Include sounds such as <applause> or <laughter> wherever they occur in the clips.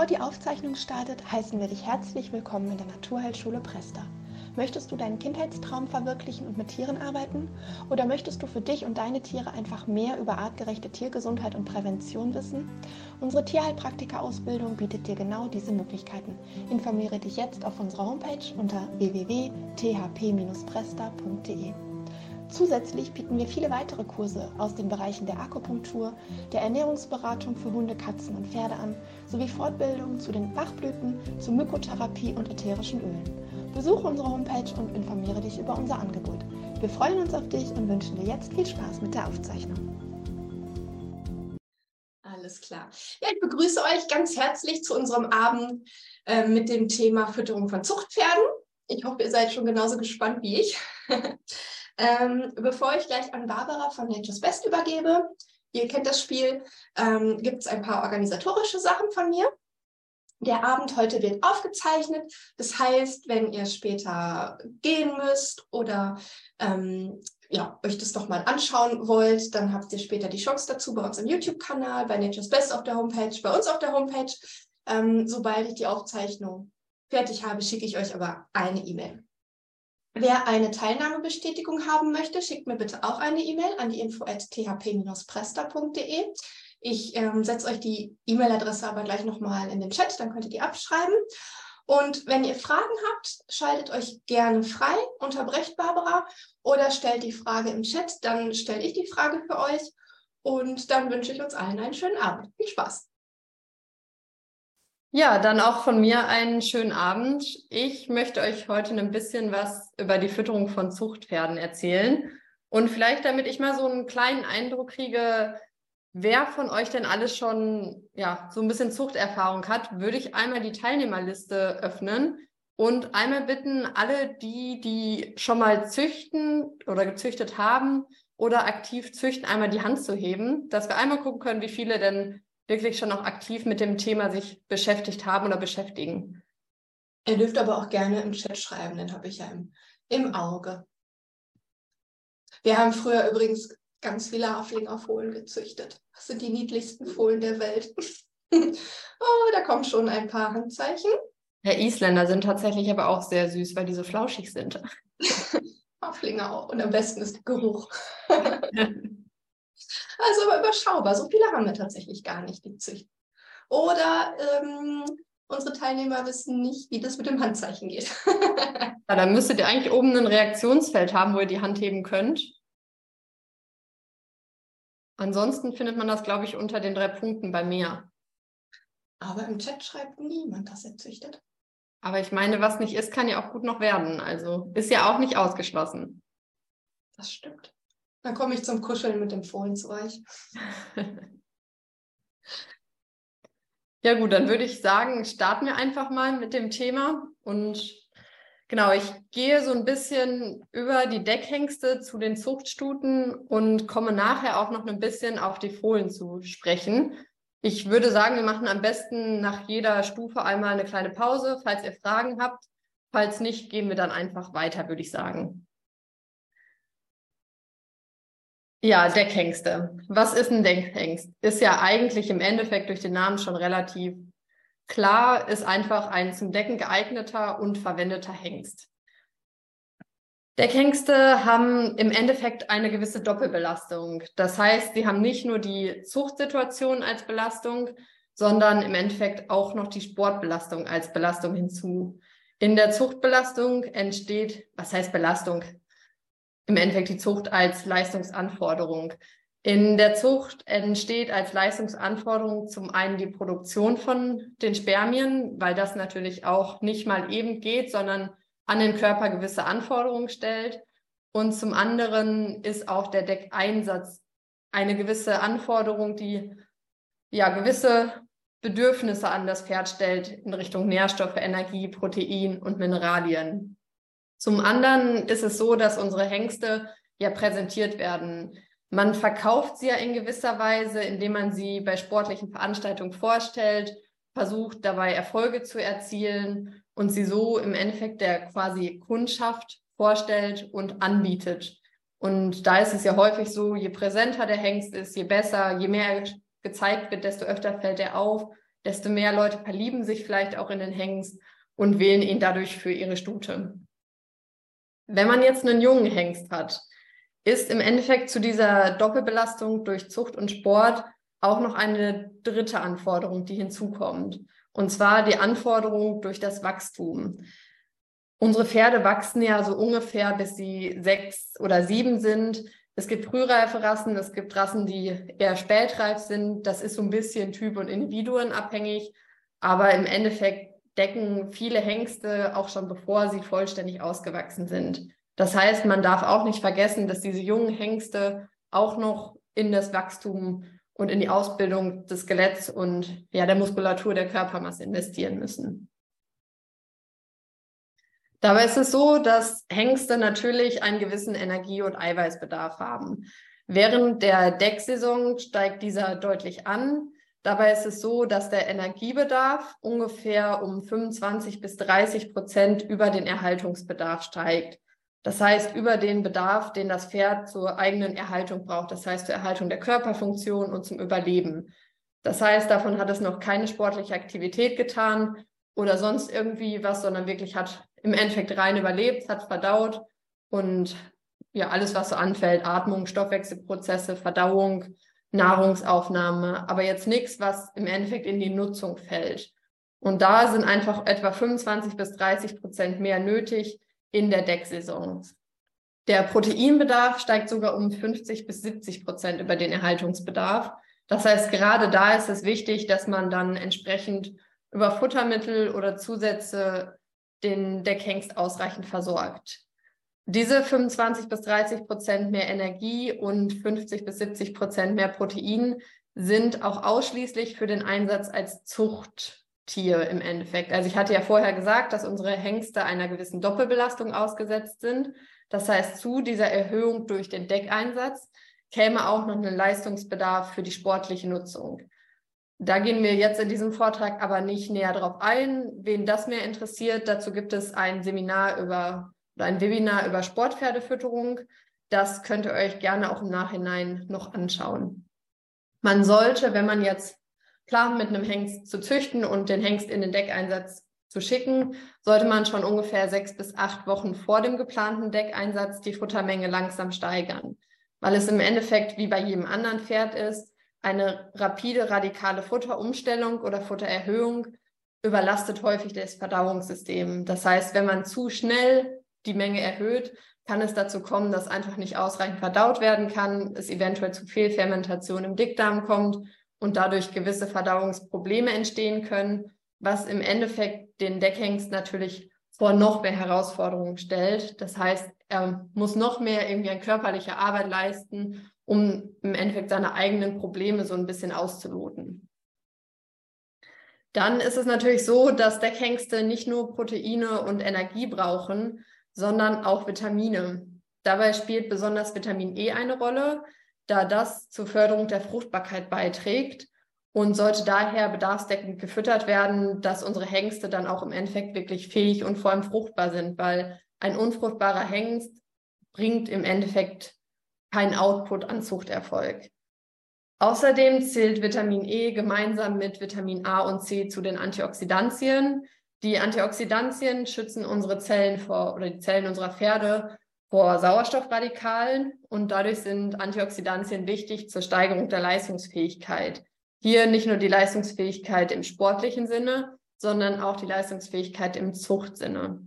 Bevor die Aufzeichnung startet, heißen wir dich herzlich willkommen in der Naturheilschule Presta. Möchtest du deinen Kindheitstraum verwirklichen und mit Tieren arbeiten? Oder möchtest du für dich und deine Tiere einfach mehr über artgerechte Tiergesundheit und Prävention wissen? Unsere Tierheilpraktika-Ausbildung bietet dir genau diese Möglichkeiten. Informiere dich jetzt auf unserer Homepage unter www.thp-presta.de. Zusätzlich bieten wir viele weitere Kurse aus den Bereichen der Akupunktur, der Ernährungsberatung für Hunde, Katzen und Pferde an, sowie Fortbildungen zu den Bachblüten, zur Mykotherapie und ätherischen Ölen. Besuche unsere Homepage und informiere dich über unser Angebot. Wir freuen uns auf dich und wünschen dir jetzt viel Spaß mit der Aufzeichnung. Alles klar. Ja, ich begrüße euch ganz herzlich zu unserem Abend äh, mit dem Thema Fütterung von Zuchtpferden. Ich hoffe, ihr seid schon genauso gespannt wie ich. <laughs> ähm, bevor ich gleich an Barbara von Nature's Best übergebe, ihr kennt das Spiel, ähm, gibt es ein paar organisatorische Sachen von mir. Der Abend heute wird aufgezeichnet. Das heißt, wenn ihr später gehen müsst oder ähm, ja, euch das doch mal anschauen wollt, dann habt ihr später die Chance dazu bei uns im YouTube-Kanal, bei Nature's Best auf der Homepage, bei uns auf der Homepage. Ähm, sobald ich die Aufzeichnung fertig habe, schicke ich euch aber eine E-Mail. Wer eine Teilnahmebestätigung haben möchte, schickt mir bitte auch eine E-Mail an die info at thp-presta.de. Ich ähm, setze euch die E-Mail-Adresse aber gleich nochmal in den Chat, dann könnt ihr die abschreiben. Und wenn ihr Fragen habt, schaltet euch gerne frei, unterbrecht Barbara oder stellt die Frage im Chat, dann stelle ich die Frage für euch und dann wünsche ich uns allen einen schönen Abend. Viel Spaß! Ja, dann auch von mir einen schönen Abend. Ich möchte euch heute ein bisschen was über die Fütterung von Zuchtpferden erzählen. Und vielleicht, damit ich mal so einen kleinen Eindruck kriege, wer von euch denn alles schon ja, so ein bisschen Zuchterfahrung hat, würde ich einmal die Teilnehmerliste öffnen und einmal bitten, alle die, die schon mal züchten oder gezüchtet haben oder aktiv züchten, einmal die Hand zu heben, dass wir einmal gucken können, wie viele denn wirklich schon auch aktiv mit dem Thema sich beschäftigt haben oder beschäftigen. Ihr dürft aber auch gerne im Chat schreiben, den habe ich ja im, im Auge. Wir haben früher übrigens ganz viele Haflingerfohlen gezüchtet. Das sind die niedlichsten Fohlen der Welt. <laughs> oh, da kommen schon ein paar Handzeichen. Ja, Isländer sind tatsächlich aber auch sehr süß, weil die so flauschig sind. <laughs> Haflinger auch. Und am besten ist der Geruch. <laughs> also aber überschaubar. So viele haben wir tatsächlich gar nicht, die züchten. Oder ähm, unsere Teilnehmer wissen nicht, wie das mit dem Handzeichen geht. <laughs> ja, dann müsstet ihr eigentlich oben ein Reaktionsfeld haben, wo ihr die Hand heben könnt. Ansonsten findet man das, glaube ich, unter den drei Punkten bei mir. Aber im Chat schreibt niemand, dass er züchtet. Aber ich meine, was nicht ist, kann ja auch gut noch werden. Also ist ja auch nicht ausgeschlossen. Das stimmt. Dann komme ich zum Kuscheln mit dem Fohlen zu euch. <laughs> ja gut, dann würde ich sagen, starten wir einfach mal mit dem Thema und Genau, ich gehe so ein bisschen über die Deckhengste zu den Zuchtstuten und komme nachher auch noch ein bisschen auf die Fohlen zu sprechen. Ich würde sagen, wir machen am besten nach jeder Stufe einmal eine kleine Pause, falls ihr Fragen habt. Falls nicht, gehen wir dann einfach weiter, würde ich sagen. Ja, Deckhengste. Was ist ein Deckhengst? Ist ja eigentlich im Endeffekt durch den Namen schon relativ Klar ist einfach ein zum Decken geeigneter und verwendeter Hengst. Deckhengste haben im Endeffekt eine gewisse Doppelbelastung. Das heißt, sie haben nicht nur die Zuchtsituation als Belastung, sondern im Endeffekt auch noch die Sportbelastung als Belastung hinzu. In der Zuchtbelastung entsteht, was heißt Belastung? Im Endeffekt die Zucht als Leistungsanforderung. In der Zucht entsteht als Leistungsanforderung zum einen die Produktion von den Spermien, weil das natürlich auch nicht mal eben geht, sondern an den Körper gewisse Anforderungen stellt. Und zum anderen ist auch der Deckeinsatz eine gewisse Anforderung, die ja gewisse Bedürfnisse an das Pferd stellt in Richtung Nährstoffe, Energie, Protein und Mineralien. Zum anderen ist es so, dass unsere Hengste ja präsentiert werden man verkauft sie ja in gewisser Weise, indem man sie bei sportlichen Veranstaltungen vorstellt, versucht dabei Erfolge zu erzielen und sie so im Endeffekt der quasi Kundschaft vorstellt und anbietet. Und da ist es ja häufig so, je präsenter der Hengst ist, je besser, je mehr gezeigt wird, desto öfter fällt er auf, desto mehr Leute verlieben sich vielleicht auch in den Hengst und wählen ihn dadurch für ihre Stute. Wenn man jetzt einen jungen Hengst hat, ist im Endeffekt zu dieser Doppelbelastung durch Zucht und Sport auch noch eine dritte Anforderung, die hinzukommt. Und zwar die Anforderung durch das Wachstum. Unsere Pferde wachsen ja so ungefähr, bis sie sechs oder sieben sind. Es gibt frühreife Rassen, es gibt Rassen, die eher spätreif sind. Das ist so ein bisschen Typ und Individuen abhängig. Aber im Endeffekt decken viele Hengste auch schon bevor sie vollständig ausgewachsen sind. Das heißt, man darf auch nicht vergessen, dass diese jungen Hengste auch noch in das Wachstum und in die Ausbildung des Skeletts und ja, der Muskulatur der Körpermasse investieren müssen. Dabei ist es so, dass Hengste natürlich einen gewissen Energie- und Eiweißbedarf haben. Während der Decksaison steigt dieser deutlich an. Dabei ist es so, dass der Energiebedarf ungefähr um 25 bis 30 Prozent über den Erhaltungsbedarf steigt. Das heißt, über den Bedarf, den das Pferd zur eigenen Erhaltung braucht. Das heißt, zur Erhaltung der Körperfunktion und zum Überleben. Das heißt, davon hat es noch keine sportliche Aktivität getan oder sonst irgendwie was, sondern wirklich hat im Endeffekt rein überlebt, hat verdaut und ja, alles, was so anfällt, Atmung, Stoffwechselprozesse, Verdauung, Nahrungsaufnahme, aber jetzt nichts, was im Endeffekt in die Nutzung fällt. Und da sind einfach etwa 25 bis 30 Prozent mehr nötig in der Decksaison. Der Proteinbedarf steigt sogar um 50 bis 70 Prozent über den Erhaltungsbedarf. Das heißt, gerade da ist es wichtig, dass man dann entsprechend über Futtermittel oder Zusätze den Deckhengst ausreichend versorgt. Diese 25 bis 30 Prozent mehr Energie und 50 bis 70 Prozent mehr Protein sind auch ausschließlich für den Einsatz als Zuchttier im Endeffekt. Also ich hatte ja vorher gesagt, dass unsere Hengste einer gewissen Doppelbelastung ausgesetzt sind. Das heißt, zu dieser Erhöhung durch den Deckeinsatz käme auch noch ein Leistungsbedarf für die sportliche Nutzung. Da gehen wir jetzt in diesem Vortrag aber nicht näher drauf ein. Wen das mehr interessiert, dazu gibt es ein Seminar über ein Webinar über Sportpferdefütterung. Das könnt ihr euch gerne auch im Nachhinein noch anschauen. Man sollte, wenn man jetzt plant, mit einem Hengst zu züchten und den Hengst in den Deckeinsatz zu schicken, sollte man schon ungefähr sechs bis acht Wochen vor dem geplanten Deckeinsatz die Futtermenge langsam steigern, weil es im Endeffekt wie bei jedem anderen Pferd ist, eine rapide, radikale Futterumstellung oder Futtererhöhung überlastet häufig das Verdauungssystem. Das heißt, wenn man zu schnell die Menge erhöht, kann es dazu kommen, dass einfach nicht ausreichend verdaut werden kann, es eventuell zu Fehlfermentation im Dickdarm kommt und dadurch gewisse Verdauungsprobleme entstehen können, was im Endeffekt den Deckhengst natürlich vor noch mehr Herausforderungen stellt. Das heißt, er muss noch mehr irgendwie an körperlicher Arbeit leisten, um im Endeffekt seine eigenen Probleme so ein bisschen auszuloten. Dann ist es natürlich so, dass Deckhengste nicht nur Proteine und Energie brauchen, sondern auch Vitamine. Dabei spielt besonders Vitamin E eine Rolle, da das zur Förderung der Fruchtbarkeit beiträgt und sollte daher bedarfsdeckend gefüttert werden, dass unsere Hengste dann auch im Endeffekt wirklich fähig und vor allem fruchtbar sind, weil ein unfruchtbarer Hengst bringt im Endeffekt kein Output an Zuchterfolg. Außerdem zählt Vitamin E gemeinsam mit Vitamin A und C zu den Antioxidantien. Die Antioxidantien schützen unsere Zellen vor oder die Zellen unserer Pferde vor Sauerstoffradikalen und dadurch sind Antioxidantien wichtig zur Steigerung der Leistungsfähigkeit. Hier nicht nur die Leistungsfähigkeit im sportlichen Sinne, sondern auch die Leistungsfähigkeit im Zuchtsinne.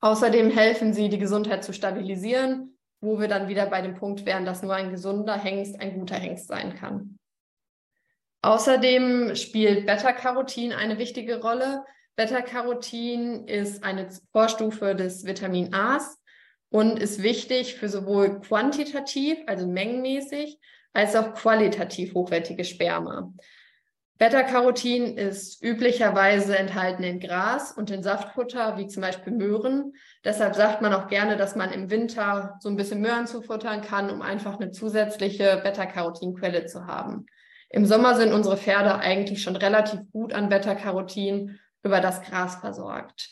Außerdem helfen sie, die Gesundheit zu stabilisieren wo wir dann wieder bei dem Punkt wären, dass nur ein gesunder Hengst ein guter Hengst sein kann. Außerdem spielt Beta-Carotin eine wichtige Rolle. Beta-Carotin ist eine Vorstufe des Vitamin A's und ist wichtig für sowohl quantitativ, also mengenmäßig, als auch qualitativ hochwertige Sperma. Beta-Carotin ist üblicherweise enthalten in Gras und in Saftfutter, wie zum Beispiel Möhren. Deshalb sagt man auch gerne, dass man im Winter so ein bisschen Möhren zufuttern kann, um einfach eine zusätzliche Beta-Carotin-Quelle zu haben. Im Sommer sind unsere Pferde eigentlich schon relativ gut an Beta-Carotin über das Gras versorgt.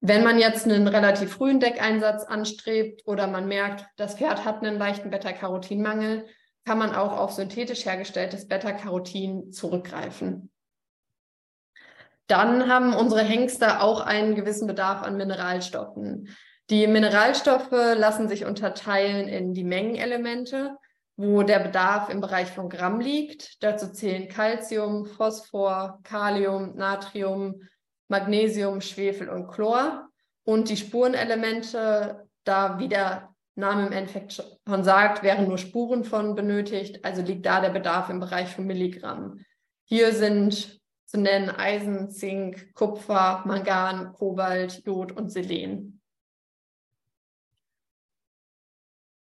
Wenn man jetzt einen relativ frühen Deckeinsatz anstrebt oder man merkt, das Pferd hat einen leichten Beta-Carotin-Mangel, kann man auch auf synthetisch hergestelltes Beta-Carotin zurückgreifen. Dann haben unsere Hengste auch einen gewissen Bedarf an Mineralstoffen. Die Mineralstoffe lassen sich unterteilen in die Mengenelemente, wo der Bedarf im Bereich von Gramm liegt. Dazu zählen Calcium, Phosphor, Kalium, Natrium, Magnesium, Schwefel und Chlor. Und die Spurenelemente, da wie der Name im Endeffekt schon sagt, wären nur Spuren von benötigt, also liegt da der Bedarf im Bereich von Milligramm. Hier sind zu nennen Eisen, Zink, Kupfer, Mangan, Kobalt, Jod und Selen.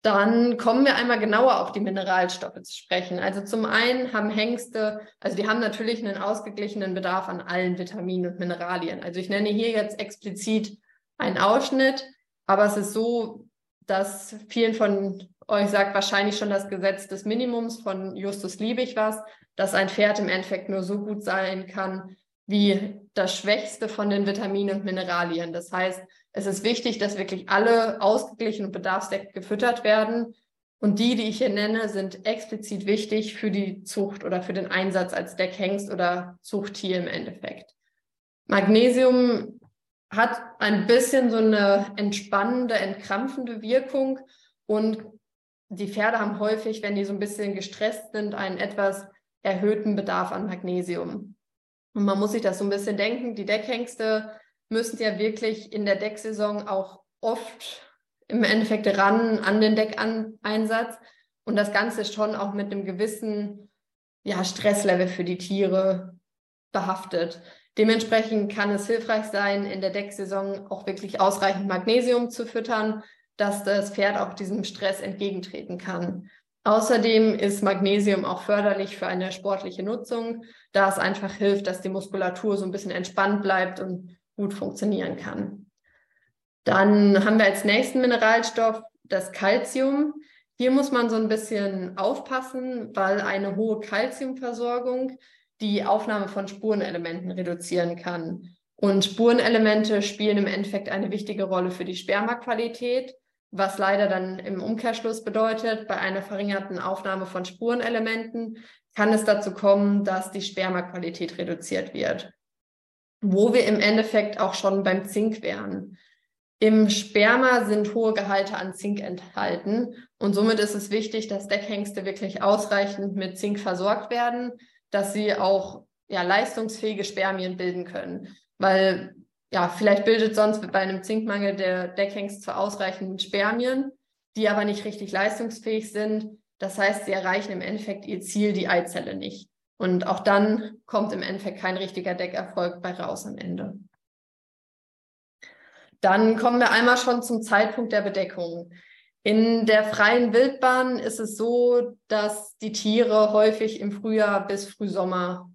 Dann kommen wir einmal genauer auf die Mineralstoffe zu sprechen. Also zum einen haben Hengste, also die haben natürlich einen ausgeglichenen Bedarf an allen Vitaminen und Mineralien. Also ich nenne hier jetzt explizit einen Ausschnitt, aber es ist so, dass vielen von euch sagt wahrscheinlich schon das Gesetz des Minimums von Justus Liebig was, dass ein Pferd im Endeffekt nur so gut sein kann wie das Schwächste von den Vitaminen und Mineralien. Das heißt, es ist wichtig, dass wirklich alle ausgeglichen und bedarfsdeckend gefüttert werden. Und die, die ich hier nenne, sind explizit wichtig für die Zucht oder für den Einsatz als Deckhengst oder Zuchttier im Endeffekt. Magnesium hat ein bisschen so eine entspannende, entkrampfende Wirkung und die Pferde haben häufig, wenn die so ein bisschen gestresst sind, einen etwas erhöhten Bedarf an Magnesium. Und man muss sich das so ein bisschen denken, die Deckhengste müssen ja wirklich in der Decksaison auch oft im Endeffekt ran an den Deckeinsatz und das Ganze schon auch mit einem gewissen ja, Stresslevel für die Tiere behaftet. Dementsprechend kann es hilfreich sein, in der Decksaison auch wirklich ausreichend Magnesium zu füttern, dass das Pferd auch diesem Stress entgegentreten kann. Außerdem ist Magnesium auch förderlich für eine sportliche Nutzung, da es einfach hilft, dass die Muskulatur so ein bisschen entspannt bleibt und gut funktionieren kann. Dann haben wir als nächsten Mineralstoff das Calcium. Hier muss man so ein bisschen aufpassen, weil eine hohe Calciumversorgung die Aufnahme von Spurenelementen reduzieren kann. Und Spurenelemente spielen im Endeffekt eine wichtige Rolle für die Spermaqualität was leider dann im Umkehrschluss bedeutet, bei einer verringerten Aufnahme von Spurenelementen kann es dazu kommen, dass die Spermaqualität reduziert wird. Wo wir im Endeffekt auch schon beim Zink wären. Im Sperma sind hohe Gehalte an Zink enthalten und somit ist es wichtig, dass Deckhengste wirklich ausreichend mit Zink versorgt werden, dass sie auch ja, leistungsfähige Spermien bilden können. Weil ja, vielleicht bildet sonst bei einem Zinkmangel der Deckhengst zwar ausreichend Spermien, die aber nicht richtig leistungsfähig sind. Das heißt, sie erreichen im Endeffekt ihr Ziel, die Eizelle nicht. Und auch dann kommt im Endeffekt kein richtiger Deckerfolg bei raus am Ende. Dann kommen wir einmal schon zum Zeitpunkt der Bedeckung. In der freien Wildbahn ist es so, dass die Tiere häufig im Frühjahr bis Frühsommer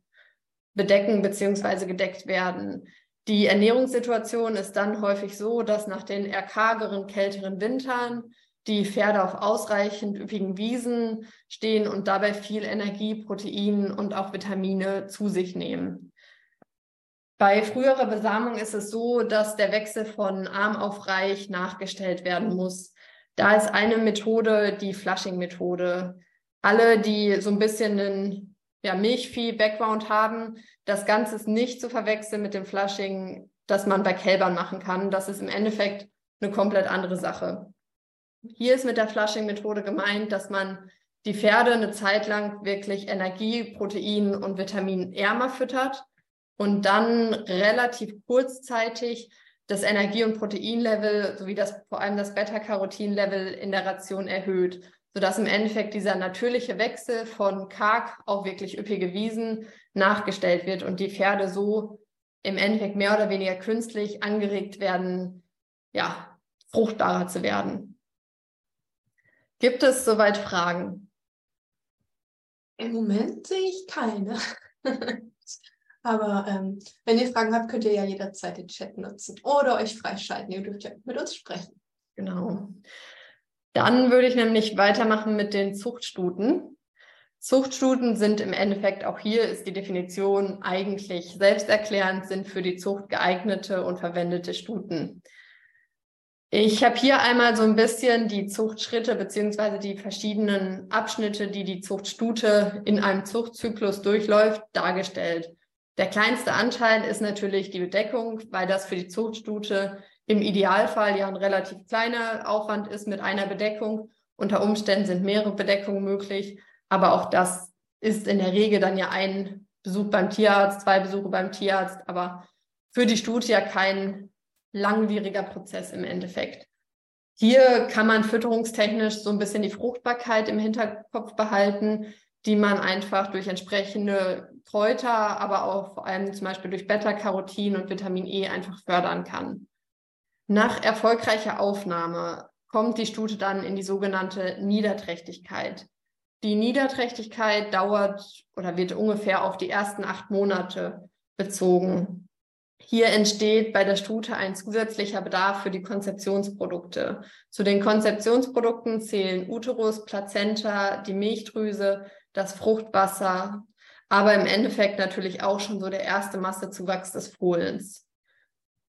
bedecken bzw. gedeckt werden. Die Ernährungssituation ist dann häufig so, dass nach den eher kälteren Wintern die Pferde auf ausreichend üppigen Wiesen stehen und dabei viel Energie, Protein und auch Vitamine zu sich nehmen. Bei früherer Besamung ist es so, dass der Wechsel von arm auf reich nachgestellt werden muss. Da ist eine Methode die Flushing-Methode. Alle, die so ein bisschen einen ja, Milchvieh-Background haben. Das Ganze ist nicht zu verwechseln mit dem Flushing, das man bei Kälbern machen kann. Das ist im Endeffekt eine komplett andere Sache. Hier ist mit der Flushing-Methode gemeint, dass man die Pferde eine Zeit lang wirklich Energie, Protein und Vitamin ärmer füttert und dann relativ kurzzeitig das Energie- und Proteinlevel sowie das, vor allem das Beta-Carotin-Level in der Ration erhöht sodass im Endeffekt dieser natürliche Wechsel von karg auf wirklich üppige Wiesen nachgestellt wird und die Pferde so im Endeffekt mehr oder weniger künstlich angeregt werden, ja, fruchtbarer zu werden. Gibt es soweit Fragen? Im Moment sehe ich keine. <laughs> Aber ähm, wenn ihr Fragen habt, könnt ihr ja jederzeit den Chat nutzen oder euch freischalten. Ihr dürft ja mit uns sprechen. Genau. Dann würde ich nämlich weitermachen mit den Zuchtstuten. Zuchtstuten sind im Endeffekt, auch hier ist die Definition eigentlich selbsterklärend, sind für die Zucht geeignete und verwendete Stuten. Ich habe hier einmal so ein bisschen die Zuchtschritte beziehungsweise die verschiedenen Abschnitte, die die Zuchtstute in einem Zuchtzyklus durchläuft, dargestellt. Der kleinste Anteil ist natürlich die Bedeckung, weil das für die Zuchtstute im Idealfall ja ein relativ kleiner Aufwand ist mit einer Bedeckung. Unter Umständen sind mehrere Bedeckungen möglich, aber auch das ist in der Regel dann ja ein Besuch beim Tierarzt, zwei Besuche beim Tierarzt, aber für die Studie ja kein langwieriger Prozess im Endeffekt. Hier kann man fütterungstechnisch so ein bisschen die Fruchtbarkeit im Hinterkopf behalten, die man einfach durch entsprechende Kräuter, aber auch vor allem zum Beispiel durch Beta-Carotin und Vitamin E einfach fördern kann. Nach erfolgreicher Aufnahme kommt die Stute dann in die sogenannte Niederträchtigkeit. Die Niederträchtigkeit dauert oder wird ungefähr auf die ersten acht Monate bezogen. Hier entsteht bei der Stute ein zusätzlicher Bedarf für die Konzeptionsprodukte. Zu den Konzeptionsprodukten zählen Uterus, Plazenta, die Milchdrüse, das Fruchtwasser, aber im Endeffekt natürlich auch schon so der erste Massezuwachs des Fohlens.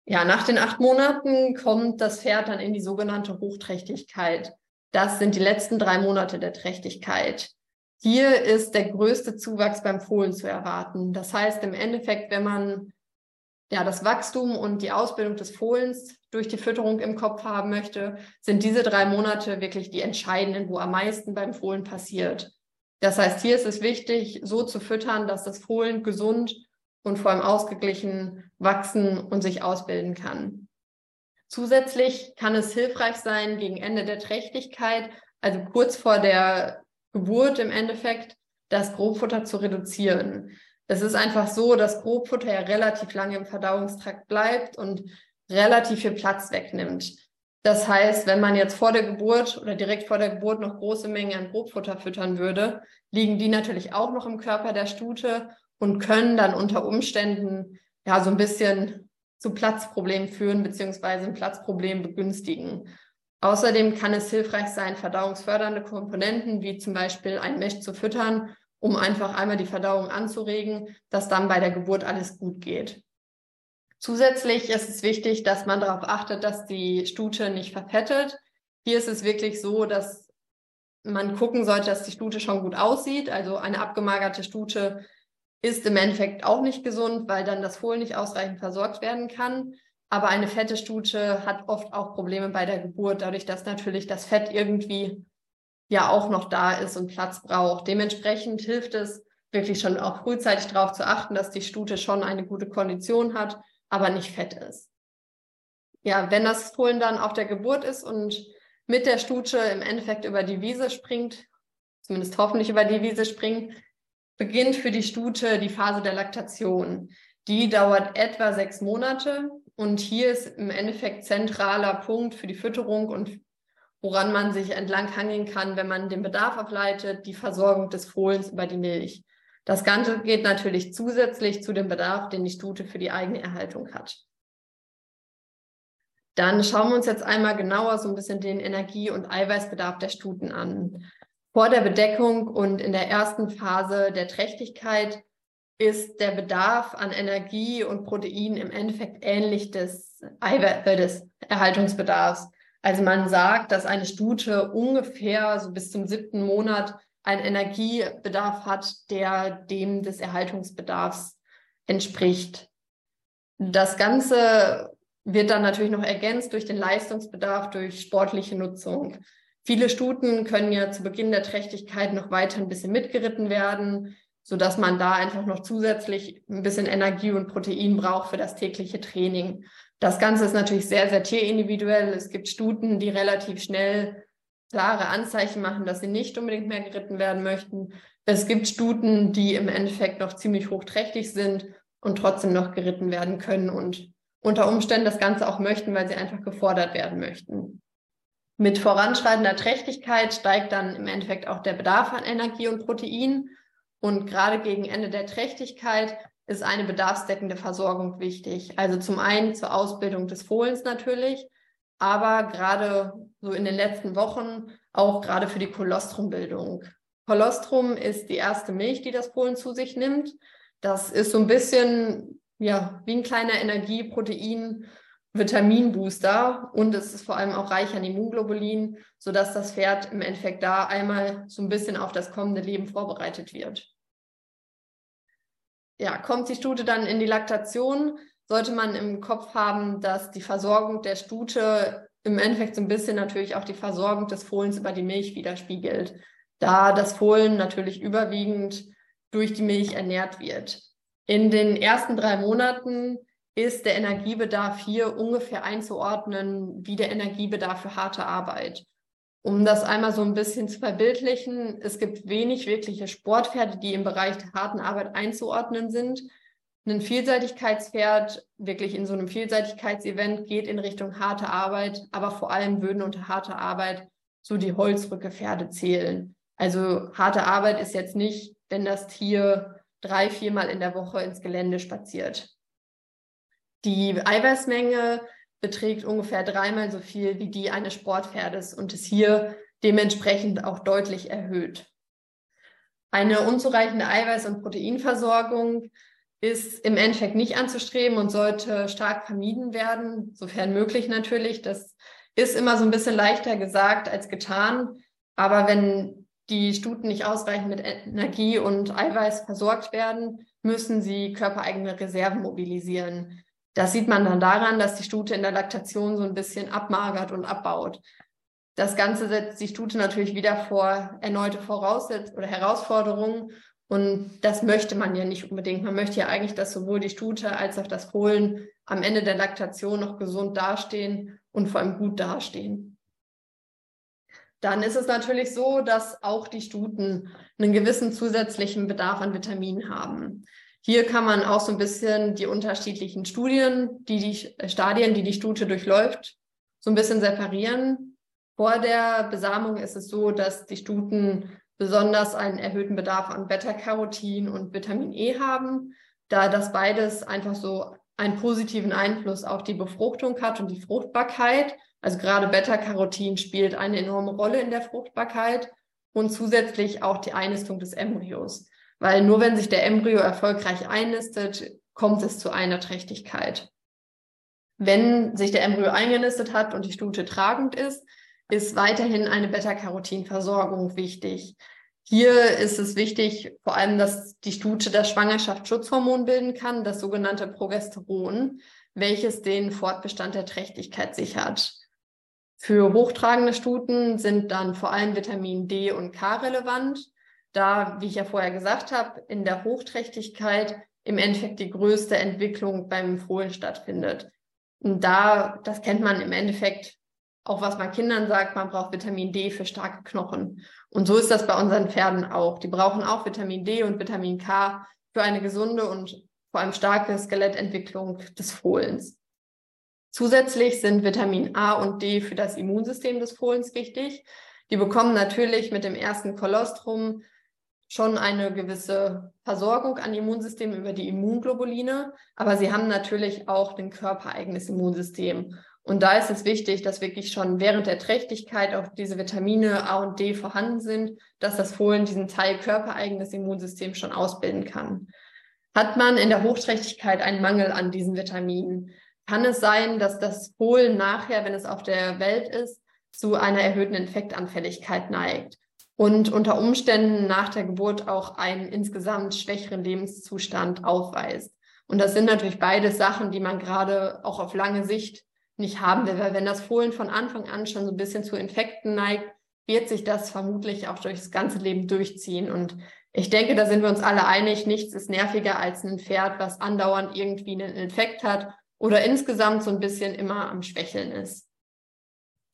Ja, nach den acht Monaten kommt das Pferd dann in die sogenannte Hochträchtigkeit. Das sind die letzten drei Monate der Trächtigkeit. Hier ist der größte Zuwachs beim Fohlen zu erwarten. Das heißt im Endeffekt, wenn man ja, das Wachstum und die Ausbildung des Fohlens durch die Fütterung im Kopf haben möchte, sind diese drei Monate wirklich die entscheidenden, wo am meisten beim Fohlen passiert. Das heißt, hier ist es wichtig, so zu füttern, dass das Fohlen gesund und vor allem ausgeglichen wachsen und sich ausbilden kann. Zusätzlich kann es hilfreich sein, gegen Ende der Trächtigkeit, also kurz vor der Geburt im Endeffekt, das Grobfutter zu reduzieren. Es ist einfach so, dass Grobfutter ja relativ lange im Verdauungstrakt bleibt und relativ viel Platz wegnimmt. Das heißt, wenn man jetzt vor der Geburt oder direkt vor der Geburt noch große Mengen an Grobfutter füttern würde, liegen die natürlich auch noch im Körper der Stute und können dann unter Umständen ja so ein bisschen zu Platzproblemen führen, beziehungsweise ein Platzproblem begünstigen. Außerdem kann es hilfreich sein, verdauungsfördernde Komponenten wie zum Beispiel ein Mesh zu füttern um einfach einmal die Verdauung anzuregen, dass dann bei der Geburt alles gut geht. Zusätzlich ist es wichtig, dass man darauf achtet, dass die Stute nicht verfettet. Hier ist es wirklich so, dass man gucken sollte, dass die Stute schon gut aussieht. Also eine abgemagerte Stute ist im Endeffekt auch nicht gesund, weil dann das Fohlen nicht ausreichend versorgt werden kann. Aber eine fette Stute hat oft auch Probleme bei der Geburt, dadurch, dass natürlich das Fett irgendwie ja auch noch da ist und Platz braucht. Dementsprechend hilft es wirklich schon auch frühzeitig darauf zu achten, dass die Stute schon eine gute Kondition hat, aber nicht fett ist. Ja, wenn das Fohlen dann auf der Geburt ist und mit der Stute im Endeffekt über die Wiese springt, zumindest hoffentlich über die Wiese springt, beginnt für die Stute die Phase der Laktation. Die dauert etwa sechs Monate und hier ist im Endeffekt zentraler Punkt für die Fütterung und woran man sich entlang hangeln kann, wenn man den Bedarf ableitet, die Versorgung des Fohlens über die Milch. Das Ganze geht natürlich zusätzlich zu dem Bedarf, den die Stute für die eigene Erhaltung hat. Dann schauen wir uns jetzt einmal genauer so ein bisschen den Energie- und Eiweißbedarf der Stuten an. Vor der Bedeckung und in der ersten Phase der Trächtigkeit ist der Bedarf an Energie und Protein im Endeffekt ähnlich des, Eiwe äh, des Erhaltungsbedarfs. Also man sagt, dass eine Stute ungefähr so bis zum siebten Monat einen Energiebedarf hat, der dem des Erhaltungsbedarfs entspricht. Das Ganze wird dann natürlich noch ergänzt durch den Leistungsbedarf, durch sportliche Nutzung. Viele Stuten können ja zu Beginn der Trächtigkeit noch weiter ein bisschen mitgeritten werden, so dass man da einfach noch zusätzlich ein bisschen Energie und Protein braucht für das tägliche Training. Das Ganze ist natürlich sehr, sehr tierindividuell. Es gibt Stuten, die relativ schnell klare Anzeichen machen, dass sie nicht unbedingt mehr geritten werden möchten. Es gibt Stuten, die im Endeffekt noch ziemlich hochträchtig sind und trotzdem noch geritten werden können und unter Umständen das Ganze auch möchten, weil sie einfach gefordert werden möchten. Mit voranschreitender Trächtigkeit steigt dann im Endeffekt auch der Bedarf an Energie und Protein. Und gerade gegen Ende der Trächtigkeit ist eine bedarfsdeckende Versorgung wichtig. Also zum einen zur Ausbildung des Fohlens natürlich, aber gerade so in den letzten Wochen auch gerade für die Kolostrumbildung. Kolostrum ist die erste Milch, die das Fohlen zu sich nimmt. Das ist so ein bisschen ja, wie ein kleiner Energie-, Protein-, Vitaminbooster und es ist vor allem auch reich an Immunglobulin, sodass das Pferd im Endeffekt da einmal so ein bisschen auf das kommende Leben vorbereitet wird. Ja, kommt die Stute dann in die Laktation, sollte man im Kopf haben, dass die Versorgung der Stute im Endeffekt so ein bisschen natürlich auch die Versorgung des Fohlens über die Milch widerspiegelt, da das Fohlen natürlich überwiegend durch die Milch ernährt wird. In den ersten drei Monaten ist der Energiebedarf hier ungefähr einzuordnen wie der Energiebedarf für harte Arbeit. Um das einmal so ein bisschen zu verbildlichen, es gibt wenig wirkliche Sportpferde, die im Bereich der harten Arbeit einzuordnen sind. Ein Vielseitigkeitspferd, wirklich in so einem Vielseitigkeitsevent, geht in Richtung harte Arbeit, aber vor allem würden unter harte Arbeit so die Holzrückepferde zählen. Also harte Arbeit ist jetzt nicht, wenn das Tier drei, viermal in der Woche ins Gelände spaziert. Die Eiweißmenge beträgt ungefähr dreimal so viel wie die eines Sportpferdes und ist hier dementsprechend auch deutlich erhöht. Eine unzureichende Eiweiß- und Proteinversorgung ist im Endeffekt nicht anzustreben und sollte stark vermieden werden, sofern möglich natürlich. Das ist immer so ein bisschen leichter gesagt als getan. Aber wenn die Stuten nicht ausreichend mit Energie und Eiweiß versorgt werden, müssen sie körpereigene Reserven mobilisieren. Das sieht man dann daran, dass die Stute in der Laktation so ein bisschen abmagert und abbaut. Das Ganze setzt die Stute natürlich wieder vor erneute Voraussetzungen oder Herausforderungen. Und das möchte man ja nicht unbedingt. Man möchte ja eigentlich, dass sowohl die Stute als auch das Fohlen am Ende der Laktation noch gesund dastehen und vor allem gut dastehen. Dann ist es natürlich so, dass auch die Stuten einen gewissen zusätzlichen Bedarf an Vitaminen haben. Hier kann man auch so ein bisschen die unterschiedlichen Studien, die die Stadien, die die Stute durchläuft, so ein bisschen separieren. Vor der Besamung ist es so, dass die Stuten besonders einen erhöhten Bedarf an Beta-Carotin und Vitamin E haben, da das beides einfach so einen positiven Einfluss auf die Befruchtung hat und die Fruchtbarkeit. Also gerade Beta-Carotin spielt eine enorme Rolle in der Fruchtbarkeit und zusätzlich auch die Einnistung des Embryos. Weil nur wenn sich der Embryo erfolgreich einnistet, kommt es zu einer Trächtigkeit. Wenn sich der Embryo eingenistet hat und die Stute tragend ist, ist weiterhin eine Beta-Carotin-Versorgung wichtig. Hier ist es wichtig, vor allem, dass die Stute das Schwangerschaftsschutzhormon bilden kann, das sogenannte Progesteron, welches den Fortbestand der Trächtigkeit sichert. Für hochtragende Stuten sind dann vor allem Vitamin D und K relevant da, wie ich ja vorher gesagt habe, in der Hochträchtigkeit im Endeffekt die größte Entwicklung beim Fohlen stattfindet. Und da, das kennt man im Endeffekt auch, was man Kindern sagt, man braucht Vitamin D für starke Knochen. Und so ist das bei unseren Pferden auch. Die brauchen auch Vitamin D und Vitamin K für eine gesunde und vor allem starke Skelettentwicklung des Fohlens. Zusätzlich sind Vitamin A und D für das Immunsystem des Fohlens wichtig. Die bekommen natürlich mit dem ersten Kolostrum schon eine gewisse Versorgung an Immunsystem über die Immunglobuline, aber sie haben natürlich auch ein körpereigenes Immunsystem. Und da ist es wichtig, dass wirklich schon während der Trächtigkeit auch diese Vitamine A und D vorhanden sind, dass das Fohlen diesen Teil körpereigenes Immunsystem schon ausbilden kann. Hat man in der Hochträchtigkeit einen Mangel an diesen Vitaminen, kann es sein, dass das Fohlen nachher, wenn es auf der Welt ist, zu einer erhöhten Infektanfälligkeit neigt und unter Umständen nach der Geburt auch einen insgesamt schwächeren Lebenszustand aufweist. Und das sind natürlich beide Sachen, die man gerade auch auf lange Sicht nicht haben will, weil wenn das Fohlen von Anfang an schon so ein bisschen zu Infekten neigt, wird sich das vermutlich auch durch das ganze Leben durchziehen. Und ich denke, da sind wir uns alle einig, nichts ist nerviger als ein Pferd, was andauernd irgendwie einen Infekt hat oder insgesamt so ein bisschen immer am Schwächeln ist.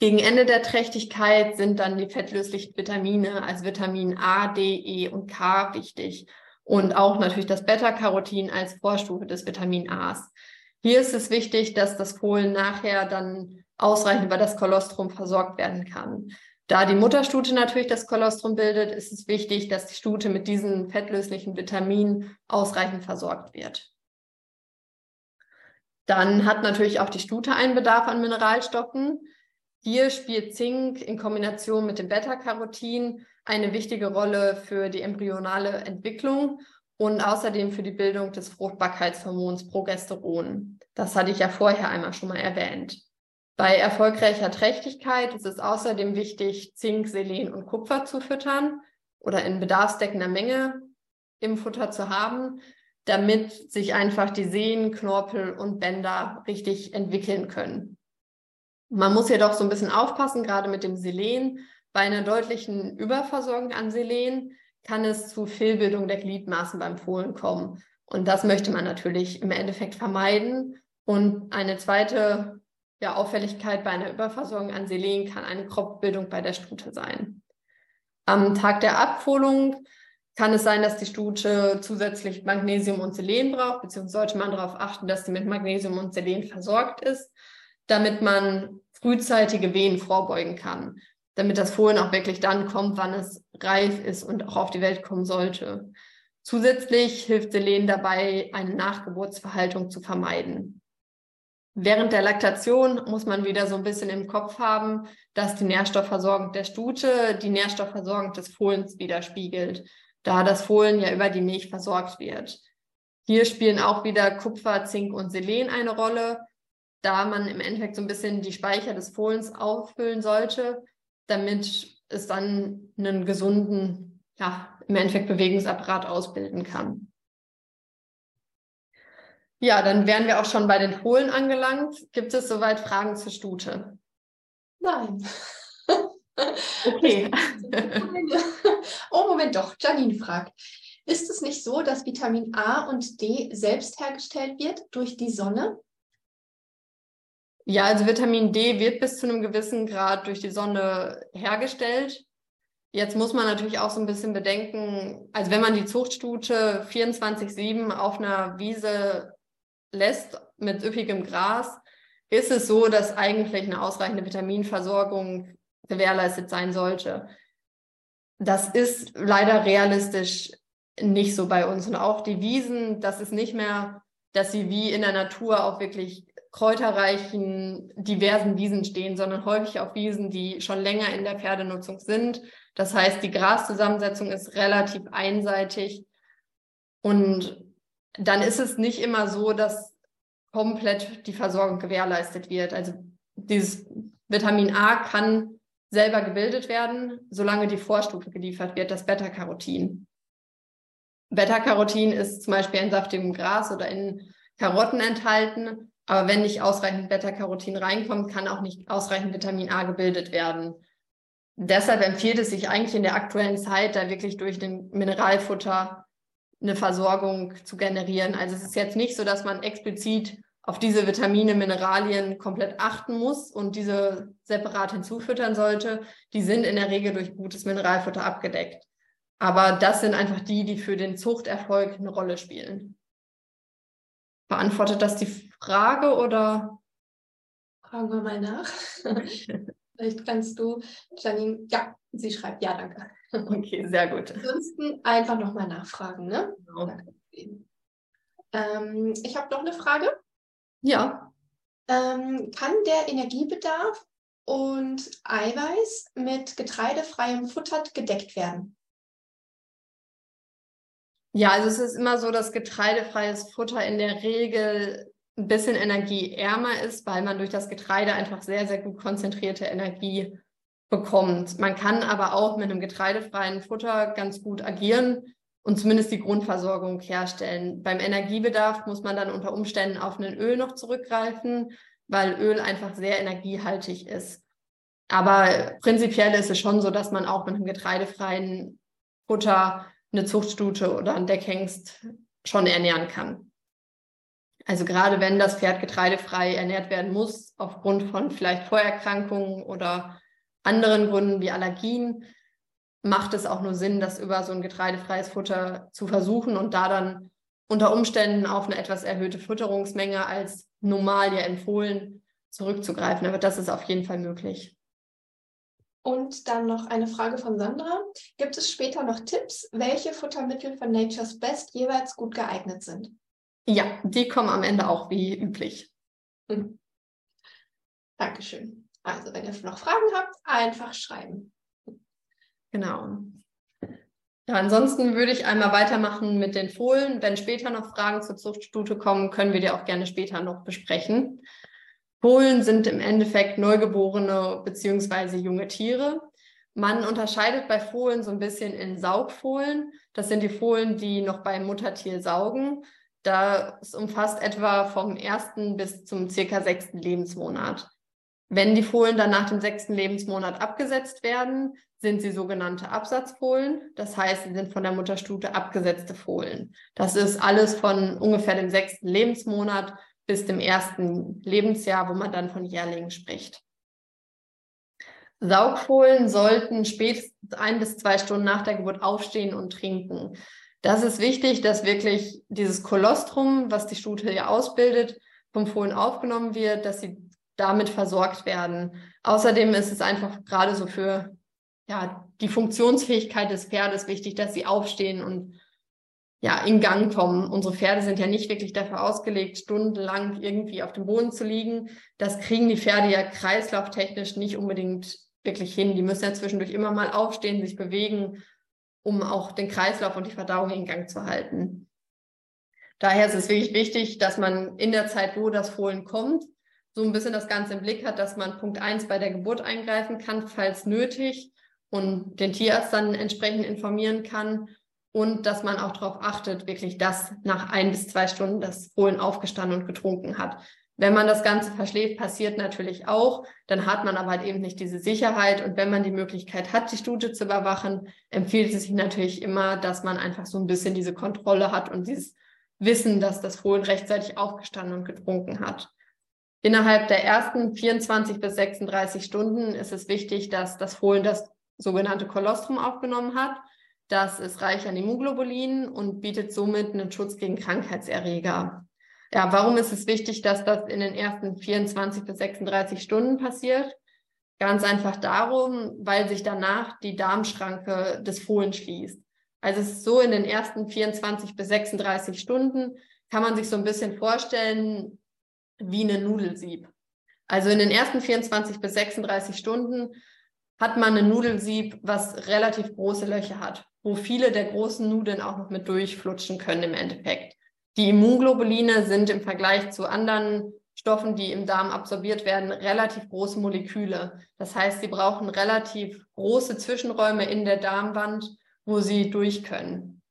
Gegen Ende der Trächtigkeit sind dann die fettlöslichen Vitamine, also Vitamin A, D, E und K wichtig. Und auch natürlich das Beta-Carotin als Vorstufe des Vitamin A's. Hier ist es wichtig, dass das Fohlen nachher dann ausreichend über das Kolostrum versorgt werden kann. Da die Mutterstute natürlich das Kolostrum bildet, ist es wichtig, dass die Stute mit diesen fettlöslichen Vitaminen ausreichend versorgt wird. Dann hat natürlich auch die Stute einen Bedarf an Mineralstoffen. Hier spielt Zink in Kombination mit dem Beta-Carotin eine wichtige Rolle für die embryonale Entwicklung und außerdem für die Bildung des Fruchtbarkeitshormons Progesteron. Das hatte ich ja vorher einmal schon mal erwähnt. Bei erfolgreicher Trächtigkeit ist es außerdem wichtig, Zink, Selen und Kupfer zu füttern oder in bedarfsdeckender Menge im Futter zu haben. damit sich einfach die Sehnen, Knorpel und Bänder richtig entwickeln können. Man muss jedoch so ein bisschen aufpassen, gerade mit dem Selen. Bei einer deutlichen Überversorgung an Selen kann es zu Fehlbildung der Gliedmaßen beim Fohlen kommen. Und das möchte man natürlich im Endeffekt vermeiden. Und eine zweite ja, Auffälligkeit bei einer Überversorgung an Selen kann eine Kropfbildung bei der Stute sein. Am Tag der Abfolung kann es sein, dass die Stute zusätzlich Magnesium und Selen braucht, beziehungsweise sollte man darauf achten, dass sie mit Magnesium und Selen versorgt ist, damit man frühzeitige Wehen vorbeugen kann, damit das Fohlen auch wirklich dann kommt, wann es reif ist und auch auf die Welt kommen sollte. Zusätzlich hilft Selen dabei, eine Nachgeburtsverhaltung zu vermeiden. Während der Laktation muss man wieder so ein bisschen im Kopf haben, dass die Nährstoffversorgung der Stute die Nährstoffversorgung des Fohlens widerspiegelt, da das Fohlen ja über die Milch versorgt wird. Hier spielen auch wieder Kupfer, Zink und Selen eine Rolle, da man im Endeffekt so ein bisschen die Speicher des Fohlens auffüllen sollte, damit es dann einen gesunden, ja, im Endeffekt Bewegungsapparat ausbilden kann. Ja, dann wären wir auch schon bei den Fohlen angelangt. Gibt es soweit Fragen zur Stute? Nein. Okay. <laughs> oh, Moment doch. Janine fragt. Ist es nicht so, dass Vitamin A und D selbst hergestellt wird durch die Sonne? Ja, also Vitamin D wird bis zu einem gewissen Grad durch die Sonne hergestellt. Jetzt muss man natürlich auch so ein bisschen bedenken, also wenn man die Zuchtstute 24-7 auf einer Wiese lässt mit üppigem Gras, ist es so, dass eigentlich eine ausreichende Vitaminversorgung gewährleistet sein sollte. Das ist leider realistisch nicht so bei uns. Und auch die Wiesen, das ist nicht mehr, dass sie wie in der Natur auch wirklich kräuterreichen, diversen Wiesen stehen, sondern häufig auf Wiesen, die schon länger in der Pferdenutzung sind. Das heißt, die Graszusammensetzung ist relativ einseitig. Und dann ist es nicht immer so, dass komplett die Versorgung gewährleistet wird. Also dieses Vitamin A kann selber gebildet werden, solange die Vorstufe geliefert wird, das Beta-Carotin. Beta-Carotin ist zum Beispiel in saftigem Gras oder in Karotten enthalten aber wenn nicht ausreichend Beta-Carotin reinkommt, kann auch nicht ausreichend Vitamin A gebildet werden. Deshalb empfiehlt es sich eigentlich in der aktuellen Zeit, da wirklich durch den Mineralfutter eine Versorgung zu generieren. Also es ist jetzt nicht so, dass man explizit auf diese Vitamine, Mineralien komplett achten muss und diese separat hinzufüttern sollte. Die sind in der Regel durch gutes Mineralfutter abgedeckt. Aber das sind einfach die, die für den Zuchterfolg eine Rolle spielen. Beantwortet das die Frage oder? Fragen wir mal nach. <laughs> Vielleicht kannst du, Janine, ja, sie schreibt, ja, danke. Okay, sehr gut. Ansonsten einfach nochmal nachfragen, ne? Genau. Ähm, ich habe noch eine Frage. Ja. Ähm, kann der Energiebedarf und Eiweiß mit getreidefreiem Futter gedeckt werden? Ja, also es ist immer so, dass getreidefreies Futter in der Regel ein bisschen energieärmer ist, weil man durch das Getreide einfach sehr, sehr gut konzentrierte Energie bekommt. Man kann aber auch mit einem getreidefreien Futter ganz gut agieren und zumindest die Grundversorgung herstellen. Beim Energiebedarf muss man dann unter Umständen auf ein Öl noch zurückgreifen, weil Öl einfach sehr energiehaltig ist. Aber prinzipiell ist es schon so, dass man auch mit einem getreidefreien Futter eine Zuchtstute oder ein Deckhengst schon ernähren kann. Also gerade wenn das Pferd getreidefrei ernährt werden muss, aufgrund von vielleicht Vorerkrankungen oder anderen Gründen wie Allergien, macht es auch nur Sinn, das über so ein getreidefreies Futter zu versuchen und da dann unter Umständen auf eine etwas erhöhte Futterungsmenge als normal ja empfohlen zurückzugreifen. Aber das ist auf jeden Fall möglich. Und dann noch eine Frage von Sandra. Gibt es später noch Tipps, welche Futtermittel von Nature's Best jeweils gut geeignet sind? Ja, die kommen am Ende auch wie üblich. Hm. Dankeschön. Also, wenn ihr noch Fragen habt, einfach schreiben. Genau. Ja, ansonsten würde ich einmal weitermachen mit den Fohlen. Wenn später noch Fragen zur Zuchtstute kommen, können wir die auch gerne später noch besprechen. Fohlen sind im Endeffekt Neugeborene beziehungsweise junge Tiere. Man unterscheidet bei Fohlen so ein bisschen in Saugfohlen. Das sind die Fohlen, die noch beim Muttertier saugen. Das umfasst etwa vom ersten bis zum circa sechsten Lebensmonat. Wenn die Fohlen dann nach dem sechsten Lebensmonat abgesetzt werden, sind sie sogenannte Absatzfohlen. Das heißt, sie sind von der Mutterstute abgesetzte Fohlen. Das ist alles von ungefähr dem sechsten Lebensmonat bis dem ersten Lebensjahr, wo man dann von Jährlingen spricht. Saugfohlen sollten spätestens ein bis zwei Stunden nach der Geburt aufstehen und trinken. Das ist wichtig, dass wirklich dieses Kolostrum, was die Stute ja ausbildet, vom Fohlen aufgenommen wird, dass sie damit versorgt werden. Außerdem ist es einfach gerade so für ja, die Funktionsfähigkeit des Pferdes wichtig, dass sie aufstehen und ja, in Gang kommen. Unsere Pferde sind ja nicht wirklich dafür ausgelegt, stundenlang irgendwie auf dem Boden zu liegen. Das kriegen die Pferde ja kreislauftechnisch nicht unbedingt wirklich hin. Die müssen ja zwischendurch immer mal aufstehen, sich bewegen, um auch den Kreislauf und die Verdauung in Gang zu halten. Daher ist es wirklich wichtig, dass man in der Zeit, wo das Fohlen kommt, so ein bisschen das Ganze im Blick hat, dass man Punkt eins bei der Geburt eingreifen kann, falls nötig, und den Tierarzt dann entsprechend informieren kann und dass man auch darauf achtet, wirklich, dass nach ein bis zwei Stunden das Fohlen aufgestanden und getrunken hat. Wenn man das Ganze verschläft, passiert natürlich auch. Dann hat man aber halt eben nicht diese Sicherheit. Und wenn man die Möglichkeit hat, die Stute zu überwachen, empfiehlt es sich natürlich immer, dass man einfach so ein bisschen diese Kontrolle hat und dieses Wissen, dass das Fohlen rechtzeitig aufgestanden und getrunken hat. Innerhalb der ersten 24 bis 36 Stunden ist es wichtig, dass das Fohlen das sogenannte Kolostrum aufgenommen hat. Das ist reich an Immunoglobulin und bietet somit einen Schutz gegen Krankheitserreger. Ja, warum ist es wichtig, dass das in den ersten 24 bis 36 Stunden passiert? Ganz einfach darum, weil sich danach die Darmschranke des Fohlen schließt. Also es ist so, in den ersten 24 bis 36 Stunden kann man sich so ein bisschen vorstellen wie eine Nudelsieb. Also in den ersten 24 bis 36 Stunden hat man ein Nudelsieb, was relativ große Löcher hat, wo viele der großen Nudeln auch noch mit durchflutschen können im Endeffekt. Die Immunglobuline sind im Vergleich zu anderen Stoffen, die im Darm absorbiert werden, relativ große Moleküle. Das heißt, sie brauchen relativ große Zwischenräume in der Darmwand, wo sie durch können.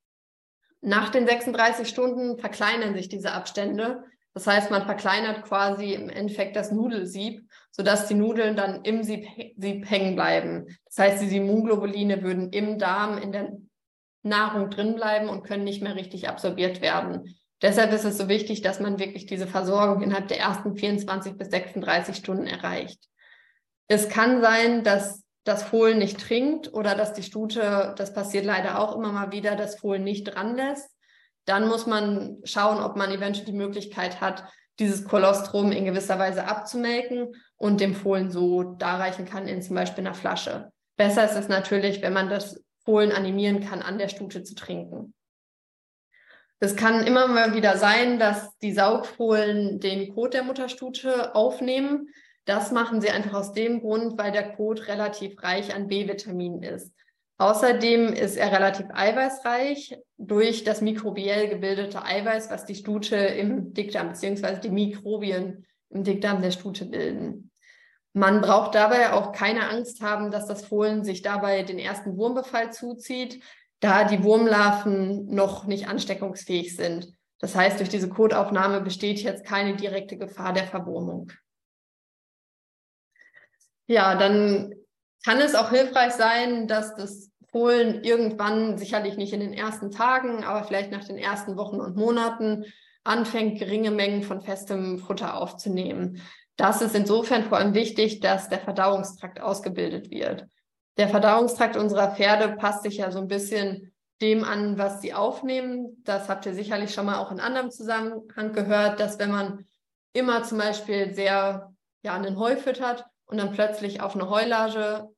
Nach den 36 Stunden verkleinern sich diese Abstände. Das heißt, man verkleinert quasi im Endeffekt das Nudelsieb, sodass die Nudeln dann im Sieb, Sieb hängen bleiben. Das heißt, die Immunglobuline würden im Darm in der Nahrung drin bleiben und können nicht mehr richtig absorbiert werden. Deshalb ist es so wichtig, dass man wirklich diese Versorgung innerhalb der ersten 24 bis 36 Stunden erreicht. Es kann sein, dass das Fohlen nicht trinkt oder dass die Stute, das passiert leider auch immer mal wieder, das Fohlen nicht dran lässt. Dann muss man schauen, ob man eventuell die Möglichkeit hat, dieses Kolostrum in gewisser Weise abzumelken und dem Fohlen so darreichen kann in zum Beispiel einer Flasche. Besser ist es natürlich, wenn man das Fohlen animieren kann, an der Stute zu trinken. Es kann immer mal wieder sein, dass die Saugfohlen den Kot der Mutterstute aufnehmen. Das machen sie einfach aus dem Grund, weil der Kot relativ reich an B-Vitaminen ist. Außerdem ist er relativ eiweißreich durch das mikrobiell gebildete Eiweiß, was die Stute im Dickdarm bzw. die Mikrobien im Dickdarm der Stute bilden. Man braucht dabei auch keine Angst haben, dass das Fohlen sich dabei den ersten Wurmbefall zuzieht, da die Wurmlarven noch nicht ansteckungsfähig sind. Das heißt, durch diese Kotaufnahme besteht jetzt keine direkte Gefahr der Verwurmung. Ja, dann kann es auch hilfreich sein, dass das Fohlen irgendwann, sicherlich nicht in den ersten Tagen, aber vielleicht nach den ersten Wochen und Monaten, anfängt, geringe Mengen von festem Futter aufzunehmen. Das ist insofern vor allem wichtig, dass der Verdauungstrakt ausgebildet wird der Verdauungstrakt unserer Pferde passt sich ja so ein bisschen dem an, was sie aufnehmen. Das habt ihr sicherlich schon mal auch in anderem Zusammenhang gehört, dass wenn man immer zum Beispiel sehr ja, einen Heu füttert und dann plötzlich auf eine Heulage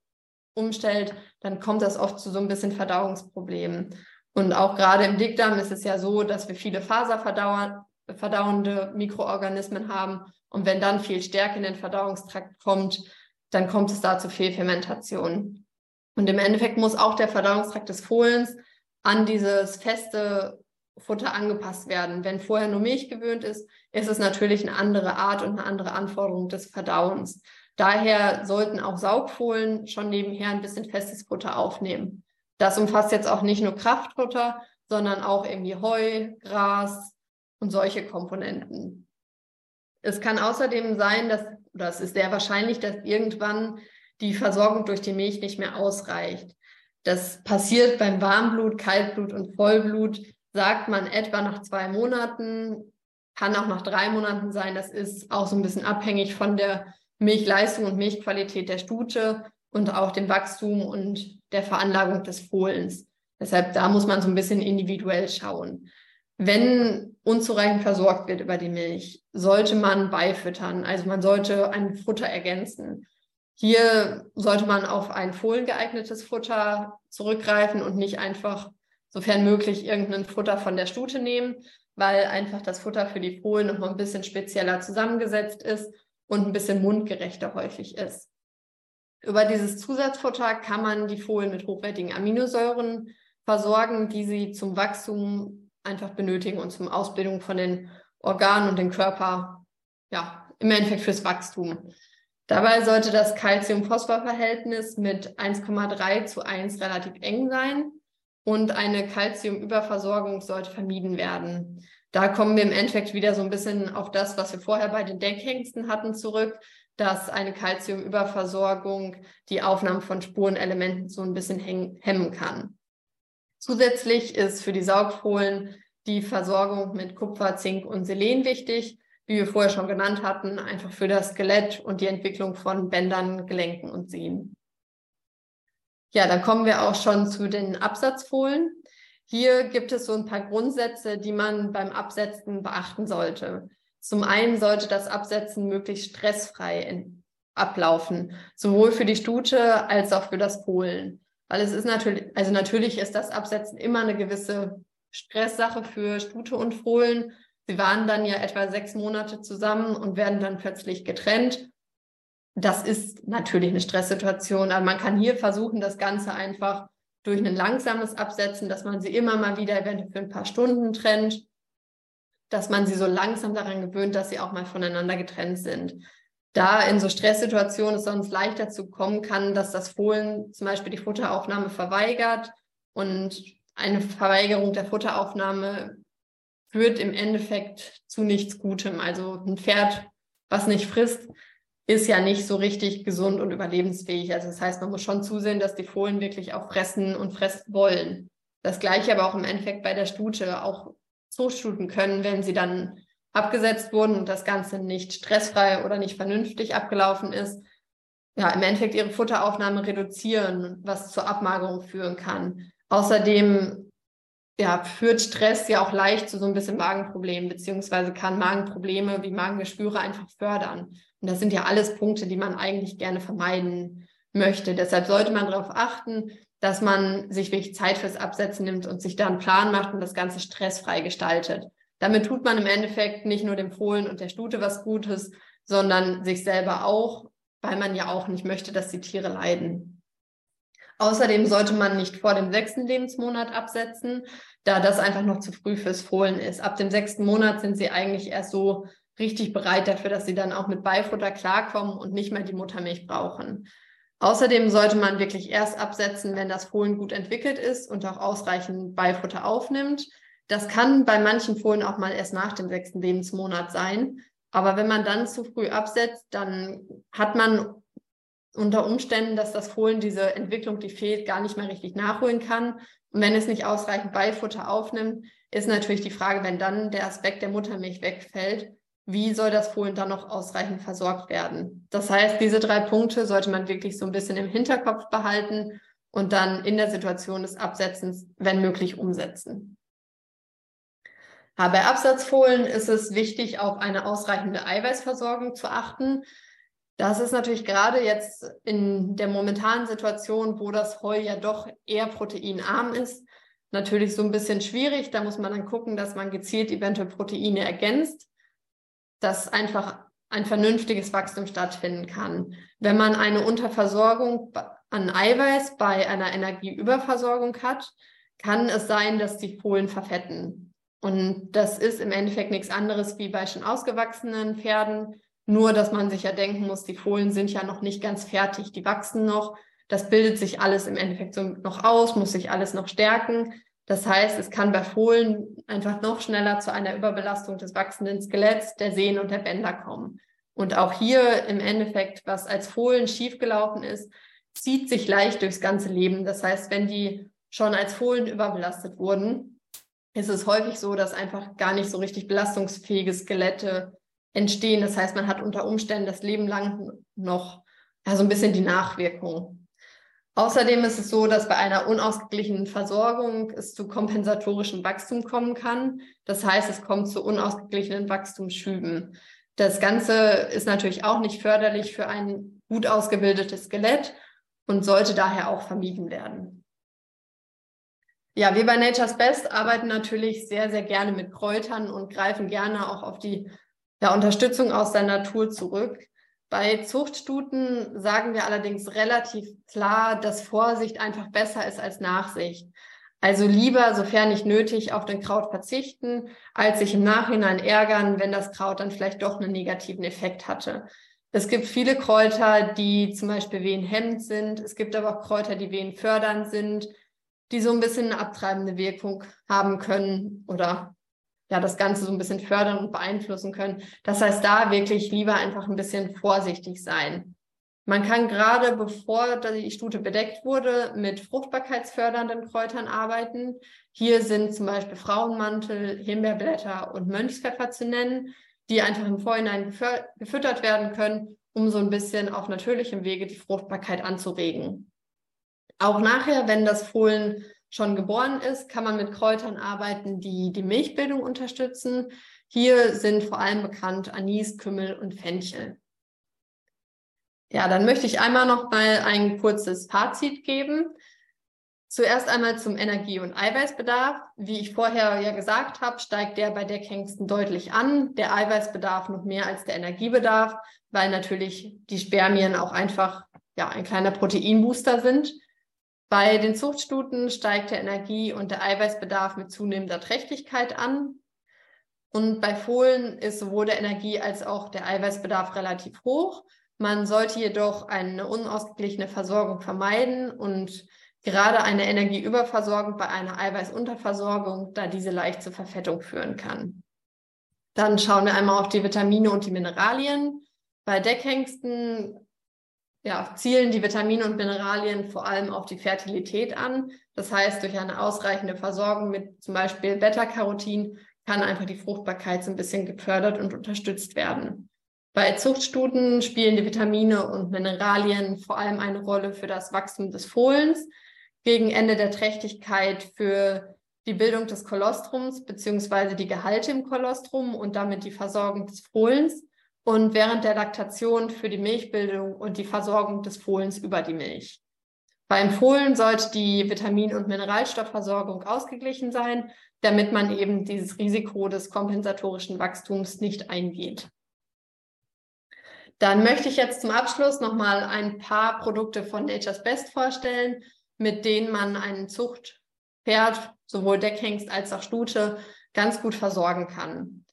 umstellt, dann kommt das oft zu so ein bisschen Verdauungsproblemen. Und auch gerade im Dickdarm ist es ja so, dass wir viele faserverdauernde Mikroorganismen haben. Und wenn dann viel Stärke in den Verdauungstrakt kommt, dann kommt es da zu Fehlfermentation. Und im Endeffekt muss auch der Verdauungstrakt des Fohlens an dieses feste Futter angepasst werden. Wenn vorher nur Milch gewöhnt ist, ist es natürlich eine andere Art und eine andere Anforderung des Verdauens. Daher sollten auch Saugfohlen schon nebenher ein bisschen festes Futter aufnehmen. Das umfasst jetzt auch nicht nur Kraftfutter, sondern auch irgendwie Heu, Gras und solche Komponenten. Es kann außerdem sein, dass, oder es ist sehr wahrscheinlich, dass irgendwann die Versorgung durch die Milch nicht mehr ausreicht. Das passiert beim Warmblut, Kaltblut und Vollblut, sagt man etwa nach zwei Monaten, kann auch nach drei Monaten sein. Das ist auch so ein bisschen abhängig von der Milchleistung und Milchqualität der Stute und auch dem Wachstum und der Veranlagung des Fohlens. Deshalb da muss man so ein bisschen individuell schauen. Wenn unzureichend versorgt wird über die Milch, sollte man beifüttern. Also man sollte ein Futter ergänzen. Hier sollte man auf ein fohlengeeignetes Futter zurückgreifen und nicht einfach, sofern möglich, irgendein Futter von der Stute nehmen, weil einfach das Futter für die Fohlen noch mal ein bisschen spezieller zusammengesetzt ist und ein bisschen mundgerechter häufig ist. Über dieses Zusatzfutter kann man die Fohlen mit hochwertigen Aminosäuren versorgen, die sie zum Wachstum einfach benötigen und zum Ausbildung von den Organen und den Körper, ja, im Endeffekt fürs Wachstum. Dabei sollte das Calcium-Phosphor-Verhältnis mit 1,3 zu 1 relativ eng sein und eine Calciumüberversorgung sollte vermieden werden. Da kommen wir im Endeffekt wieder so ein bisschen auf das, was wir vorher bei den Deckhengsten hatten, zurück, dass eine Calciumüberversorgung die Aufnahme von Spurenelementen so ein bisschen hemmen kann. Zusätzlich ist für die Saugfohlen die Versorgung mit Kupfer, Zink und Selen wichtig, wie wir vorher schon genannt hatten, einfach für das Skelett und die Entwicklung von Bändern, Gelenken und Sehnen. Ja, dann kommen wir auch schon zu den Absatzfohlen. Hier gibt es so ein paar Grundsätze, die man beim Absetzen beachten sollte. Zum einen sollte das Absetzen möglichst stressfrei ablaufen, sowohl für die Stute als auch für das Fohlen. Weil es ist natürlich, also natürlich ist das Absetzen immer eine gewisse Stresssache für Stute und Fohlen. Sie waren dann ja etwa sechs Monate zusammen und werden dann plötzlich getrennt das ist natürlich eine Stresssituation, aber man kann hier versuchen, das Ganze einfach durch ein langsames Absetzen, dass man sie immer mal wieder eventuell für ein paar Stunden trennt, dass man sie so langsam daran gewöhnt, dass sie auch mal voneinander getrennt sind. Da in so Stresssituationen es sonst leicht dazu kommen kann, dass das Fohlen zum Beispiel die Futteraufnahme verweigert und eine Verweigerung der Futteraufnahme führt im Endeffekt zu nichts Gutem. Also ein Pferd, was nicht frisst, ist ja nicht so richtig gesund und überlebensfähig. Also das heißt, man muss schon zusehen, dass die Fohlen wirklich auch fressen und fressen wollen. Das gleiche aber auch im Endeffekt bei der Stute. Auch Zuchtstuten können, wenn sie dann abgesetzt wurden und das Ganze nicht stressfrei oder nicht vernünftig abgelaufen ist, ja, im Endeffekt ihre Futteraufnahme reduzieren, was zur Abmagerung führen kann. Außerdem ja, führt Stress ja auch leicht zu so ein bisschen Magenproblemen, beziehungsweise kann Magenprobleme wie Magengeschwüre einfach fördern. Und das sind ja alles Punkte, die man eigentlich gerne vermeiden möchte. Deshalb sollte man darauf achten, dass man sich wirklich Zeit fürs Absetzen nimmt und sich da einen Plan macht und das Ganze stressfrei gestaltet. Damit tut man im Endeffekt nicht nur dem Fohlen und der Stute was Gutes, sondern sich selber auch, weil man ja auch nicht möchte, dass die Tiere leiden. Außerdem sollte man nicht vor dem sechsten Lebensmonat absetzen, da das einfach noch zu früh fürs Fohlen ist. Ab dem sechsten Monat sind sie eigentlich erst so richtig bereit dafür, dass sie dann auch mit Beifutter klarkommen und nicht mehr die Muttermilch brauchen. Außerdem sollte man wirklich erst absetzen, wenn das Fohlen gut entwickelt ist und auch ausreichend Beifutter aufnimmt. Das kann bei manchen Fohlen auch mal erst nach dem sechsten Lebensmonat sein. Aber wenn man dann zu früh absetzt, dann hat man unter Umständen, dass das Fohlen diese Entwicklung, die fehlt, gar nicht mehr richtig nachholen kann. Und wenn es nicht ausreichend Beifutter aufnimmt, ist natürlich die Frage, wenn dann der Aspekt der Muttermilch wegfällt, wie soll das Fohlen dann noch ausreichend versorgt werden? Das heißt, diese drei Punkte sollte man wirklich so ein bisschen im Hinterkopf behalten und dann in der Situation des Absetzens, wenn möglich, umsetzen. Bei Absatzfohlen ist es wichtig, auf eine ausreichende Eiweißversorgung zu achten. Das ist natürlich gerade jetzt in der momentanen Situation, wo das Heu ja doch eher proteinarm ist, natürlich so ein bisschen schwierig. Da muss man dann gucken, dass man gezielt eventuell Proteine ergänzt dass einfach ein vernünftiges Wachstum stattfinden kann. Wenn man eine Unterversorgung an Eiweiß bei einer Energieüberversorgung hat, kann es sein, dass die Fohlen verfetten. Und das ist im Endeffekt nichts anderes wie bei schon ausgewachsenen Pferden, Nur, dass man sich ja denken muss, die Fohlen sind ja noch nicht ganz fertig, die wachsen noch. Das bildet sich alles im Endeffekt so noch aus, muss sich alles noch stärken. Das heißt, es kann bei Fohlen einfach noch schneller zu einer Überbelastung des wachsenden Skeletts, der Sehnen und der Bänder kommen. Und auch hier im Endeffekt, was als Fohlen schiefgelaufen ist, zieht sich leicht durchs ganze Leben. Das heißt, wenn die schon als Fohlen überbelastet wurden, ist es häufig so, dass einfach gar nicht so richtig belastungsfähige Skelette entstehen. Das heißt, man hat unter Umständen das Leben lang noch ja, so ein bisschen die Nachwirkung. Außerdem ist es so, dass bei einer unausgeglichenen Versorgung es zu kompensatorischem Wachstum kommen kann. Das heißt, es kommt zu unausgeglichenen Wachstumsschüben. Das Ganze ist natürlich auch nicht förderlich für ein gut ausgebildetes Skelett und sollte daher auch vermieden werden. Ja, wir bei Nature's Best arbeiten natürlich sehr, sehr gerne mit Kräutern und greifen gerne auch auf die ja, Unterstützung aus der Natur zurück. Bei Zuchtstuten sagen wir allerdings relativ klar, dass Vorsicht einfach besser ist als Nachsicht. Also lieber, sofern nicht nötig, auf den Kraut verzichten, als sich im Nachhinein ärgern, wenn das Kraut dann vielleicht doch einen negativen Effekt hatte. Es gibt viele Kräuter, die zum Beispiel wehenhemmend sind. Es gibt aber auch Kräuter, die wehenfördernd sind, die so ein bisschen eine abtreibende Wirkung haben können oder ja, das Ganze so ein bisschen fördern und beeinflussen können. Das heißt, da wirklich lieber einfach ein bisschen vorsichtig sein. Man kann gerade bevor die Stute bedeckt wurde, mit fruchtbarkeitsfördernden Kräutern arbeiten. Hier sind zum Beispiel Frauenmantel, Himbeerblätter und Mönchspfeffer zu nennen, die einfach im Vorhinein gefüttert werden können, um so ein bisschen auf natürlichem Wege die Fruchtbarkeit anzuregen. Auch nachher, wenn das Fohlen schon geboren ist, kann man mit Kräutern arbeiten, die die Milchbildung unterstützen. Hier sind vor allem bekannt Anis, Kümmel und Fenchel. Ja, dann möchte ich einmal noch mal ein kurzes Fazit geben. Zuerst einmal zum Energie- und Eiweißbedarf. Wie ich vorher ja gesagt habe, steigt der bei Deckhengsten deutlich an. Der Eiweißbedarf noch mehr als der Energiebedarf, weil natürlich die Spermien auch einfach ja, ein kleiner Proteinbooster sind. Bei den Zuchtstuten steigt der Energie- und der Eiweißbedarf mit zunehmender Trächtigkeit an. Und bei Fohlen ist sowohl der Energie- als auch der Eiweißbedarf relativ hoch. Man sollte jedoch eine unausgeglichene Versorgung vermeiden und gerade eine Energieüberversorgung bei einer Eiweißunterversorgung, da diese leicht zur Verfettung führen kann. Dann schauen wir einmal auf die Vitamine und die Mineralien. Bei Deckhengsten ja, zielen die Vitamine und Mineralien vor allem auf die Fertilität an. Das heißt, durch eine ausreichende Versorgung mit zum Beispiel Beta-Carotin kann einfach die Fruchtbarkeit so ein bisschen gefördert und unterstützt werden. Bei Zuchtstuten spielen die Vitamine und Mineralien vor allem eine Rolle für das Wachstum des Fohlens, gegen Ende der Trächtigkeit für die Bildung des Kolostrums beziehungsweise die Gehalte im Kolostrum und damit die Versorgung des Fohlens und während der Laktation für die Milchbildung und die Versorgung des Fohlens über die Milch. Beim Fohlen sollte die Vitamin- und Mineralstoffversorgung ausgeglichen sein, damit man eben dieses Risiko des kompensatorischen Wachstums nicht eingeht. Dann möchte ich jetzt zum Abschluss nochmal ein paar Produkte von Nature's Best vorstellen, mit denen man einen Zuchtpferd, sowohl Deckhengst als auch Stute, ganz gut versorgen kann.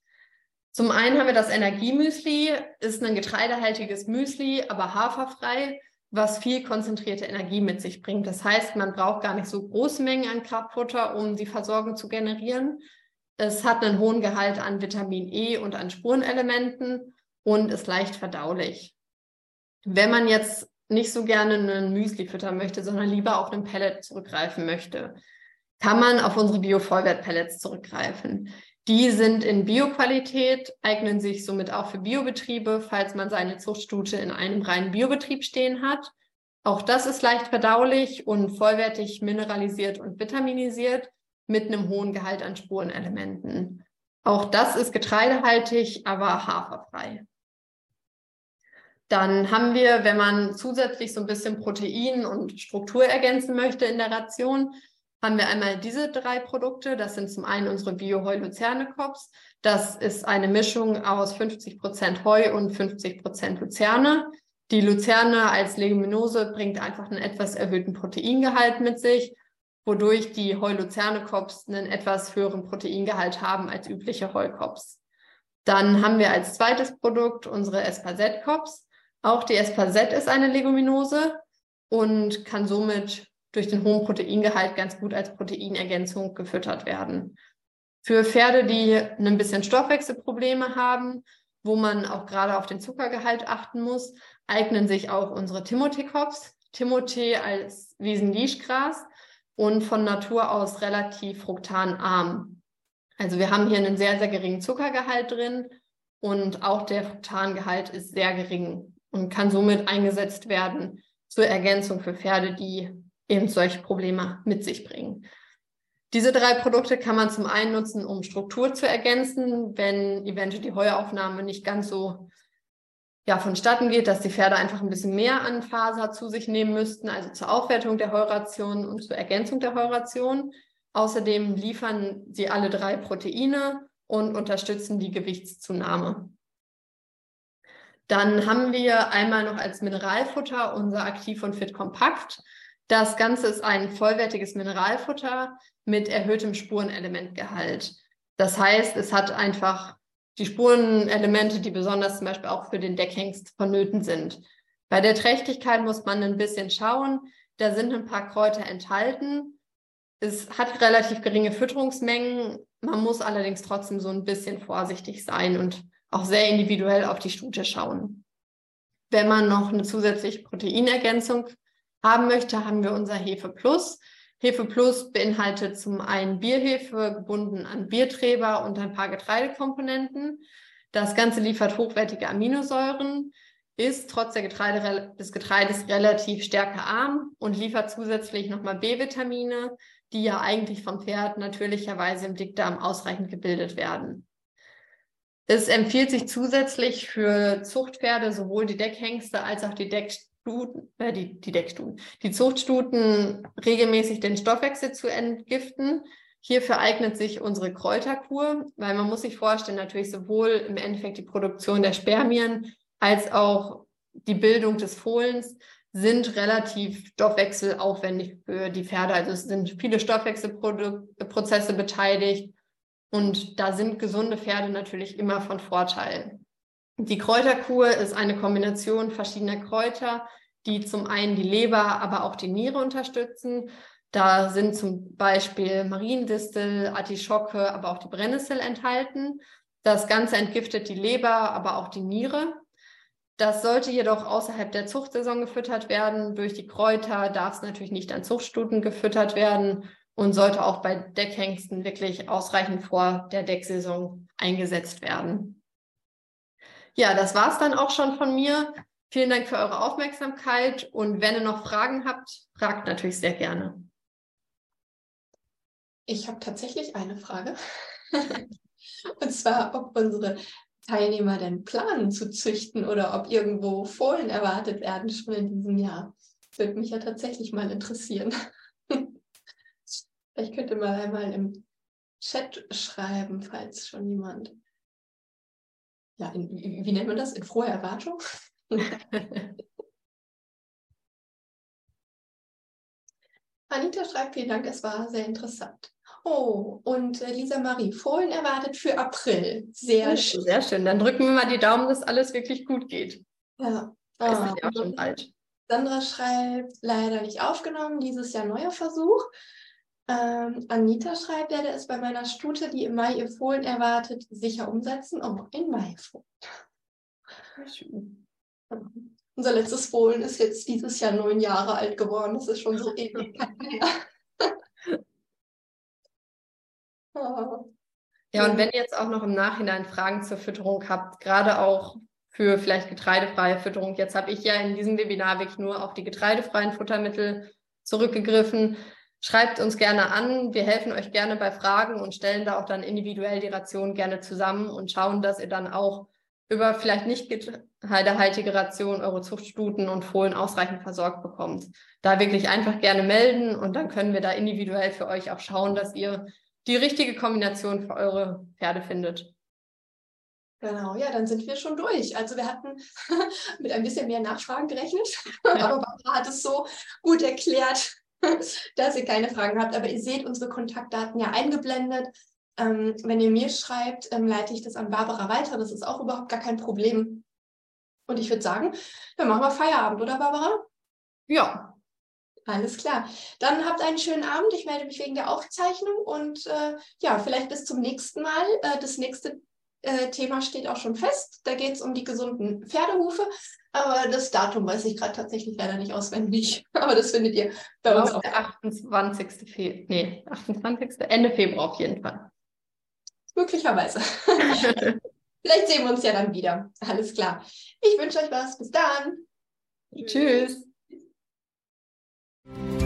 Zum einen haben wir das Energiemüsli, ist ein getreidehaltiges Müsli, aber haferfrei, was viel konzentrierte Energie mit sich bringt. Das heißt, man braucht gar nicht so große Mengen an Kraftfutter, um die Versorgung zu generieren. Es hat einen hohen Gehalt an Vitamin E und an Spurenelementen und ist leicht verdaulich. Wenn man jetzt nicht so gerne einen Müsli füttern möchte, sondern lieber auf einen Pellet zurückgreifen möchte, kann man auf unsere Bio-Vollwert-Pellets zurückgreifen. Die sind in Bioqualität, eignen sich somit auch für Biobetriebe, falls man seine Zuchtstute in einem reinen Biobetrieb stehen hat. Auch das ist leicht verdaulich und vollwertig mineralisiert und vitaminisiert mit einem hohen Gehalt an Spurenelementen. Auch das ist getreidehaltig, aber haferfrei. Dann haben wir, wenn man zusätzlich so ein bisschen Protein und Struktur ergänzen möchte in der Ration, haben wir einmal diese drei Produkte. Das sind zum einen unsere Bio-Heu-Luzerne-Kops. Das ist eine Mischung aus 50 Prozent Heu und 50 Prozent Luzerne. Die Luzerne als Leguminose bringt einfach einen etwas erhöhten Proteingehalt mit sich, wodurch die Heu-Luzerne-Kops einen etwas höheren Proteingehalt haben als übliche Heukops. Dann haben wir als zweites Produkt unsere Espazet-Cops. Auch die Espazet ist eine Leguminose und kann somit durch den hohen Proteingehalt ganz gut als Proteinergänzung gefüttert werden. Für Pferde, die ein bisschen Stoffwechselprobleme haben, wo man auch gerade auf den Zuckergehalt achten muss, eignen sich auch unsere Timothy-Cops. Timothy als Wiesenlischgras und von Natur aus relativ fruktanarm. Also wir haben hier einen sehr, sehr geringen Zuckergehalt drin und auch der Fruktangehalt ist sehr gering und kann somit eingesetzt werden zur Ergänzung für Pferde, die eben solche Probleme mit sich bringen. Diese drei Produkte kann man zum einen nutzen, um Struktur zu ergänzen, wenn eventuell die Heuaufnahme nicht ganz so ja, vonstatten geht, dass die Pferde einfach ein bisschen mehr an Faser zu sich nehmen müssten, also zur Aufwertung der Heuration und zur Ergänzung der Heuration. Außerdem liefern sie alle drei Proteine und unterstützen die Gewichtszunahme. Dann haben wir einmal noch als Mineralfutter unser Aktiv und Fit Kompakt. Das Ganze ist ein vollwertiges Mineralfutter mit erhöhtem Spurenelementgehalt. Das heißt, es hat einfach die Spurenelemente, die besonders zum Beispiel auch für den Deckhengst vonnöten sind. Bei der Trächtigkeit muss man ein bisschen schauen. Da sind ein paar Kräuter enthalten. Es hat relativ geringe Fütterungsmengen. Man muss allerdings trotzdem so ein bisschen vorsichtig sein und auch sehr individuell auf die Stute schauen. Wenn man noch eine zusätzliche Proteinergänzung haben möchte, haben wir unser Hefe Plus. Hefe Plus beinhaltet zum einen Bierhefe gebunden an Bierträber und ein paar Getreidekomponenten. Das Ganze liefert hochwertige Aminosäuren, ist trotz der Getreide, des Getreides relativ stärkearm und liefert zusätzlich nochmal B-Vitamine, die ja eigentlich vom Pferd natürlicherweise im Dickdarm ausreichend gebildet werden. Es empfiehlt sich zusätzlich für Zuchtpferde sowohl die Deckhengste als auch die Deck Stuten, äh, die, die Deckstuten, die Zuchtstuten regelmäßig den Stoffwechsel zu entgiften. Hierfür eignet sich unsere Kräuterkur, weil man muss sich vorstellen, natürlich sowohl im Endeffekt die Produktion der Spermien als auch die Bildung des Fohlens sind relativ stoffwechselaufwendig für die Pferde. Also es sind viele Stoffwechselprozesse beteiligt und da sind gesunde Pferde natürlich immer von Vorteil. Die Kräuterkur ist eine Kombination verschiedener Kräuter, die zum einen die Leber, aber auch die Niere unterstützen. Da sind zum Beispiel Mariendistel, Artischocke, aber auch die Brennnessel enthalten. Das Ganze entgiftet die Leber, aber auch die Niere. Das sollte jedoch außerhalb der Zuchtsaison gefüttert werden. Durch die Kräuter darf es natürlich nicht an Zuchtstuten gefüttert werden und sollte auch bei Deckhengsten wirklich ausreichend vor der Decksaison eingesetzt werden. Ja, das war es dann auch schon von mir. Vielen Dank für eure Aufmerksamkeit und wenn ihr noch Fragen habt, fragt natürlich sehr gerne. Ich habe tatsächlich eine Frage. <laughs> und zwar, ob unsere Teilnehmer denn planen zu züchten oder ob irgendwo Fohlen erwartet werden schon in diesem Jahr. Würde mich ja tatsächlich mal interessieren. <laughs> Vielleicht könnte mal einmal im Chat schreiben, falls schon jemand ja, in, wie, wie nennt man das? In froher Erwartung? <laughs> Anita schreibt, vielen Dank, es war sehr interessant. Oh, und äh, Lisa Marie, Fohlen erwartet für April. Sehr schön. Sehr schön. Dann drücken wir mal die Daumen, dass alles wirklich gut geht. Ja. Ah, ist ja auch schon bald. Sandra schreibt, leider nicht aufgenommen, dieses Jahr neuer Versuch. Ähm, Anita schreibt, werde es bei meiner Stute, die im Mai ihr Fohlen erwartet, sicher umsetzen. Oh, ein Maifohlen. <laughs> Unser letztes Fohlen ist jetzt dieses Jahr neun Jahre alt geworden. Das ist schon so ewig. <laughs> <laughs> Ja, und wenn ihr jetzt auch noch im Nachhinein Fragen zur Fütterung habt, gerade auch für vielleicht getreidefreie Fütterung. Jetzt habe ich ja in diesem Webinar wirklich nur auf die getreidefreien Futtermittel zurückgegriffen. Schreibt uns gerne an. Wir helfen euch gerne bei Fragen und stellen da auch dann individuell die Ration gerne zusammen und schauen, dass ihr dann auch über vielleicht nicht getreidehaltige Ration eure Zuchtstuten und Fohlen ausreichend versorgt bekommt. Da wirklich einfach gerne melden und dann können wir da individuell für euch auch schauen, dass ihr die richtige Kombination für eure Pferde findet. Genau, ja, dann sind wir schon durch. Also wir hatten <laughs> mit ein bisschen mehr Nachfragen gerechnet, <laughs> aber Barbara hat es so gut erklärt, <laughs> dass ihr keine Fragen habt. Aber ihr seht unsere Kontaktdaten ja eingeblendet. Ähm, wenn ihr mir schreibt, ähm, leite ich das an Barbara weiter. Das ist auch überhaupt gar kein Problem. Und ich würde sagen, dann machen wir Feierabend, oder Barbara? Ja. Alles klar. Dann habt einen schönen Abend. Ich melde mich wegen der Aufzeichnung und äh, ja, vielleicht bis zum nächsten Mal. Äh, das nächste äh, Thema steht auch schon fest. Da geht es um die gesunden Pferdehufe. Aber das Datum weiß ich gerade tatsächlich leider nicht auswendig. <laughs> Aber das findet ihr bei uns auch. Der 28. Fe nee, 28. Ende Februar auf jeden Fall. Möglicherweise. <laughs> Vielleicht sehen wir uns ja dann wieder. Alles klar. Ich wünsche euch was. Bis dann. Tschüss. Tschüss.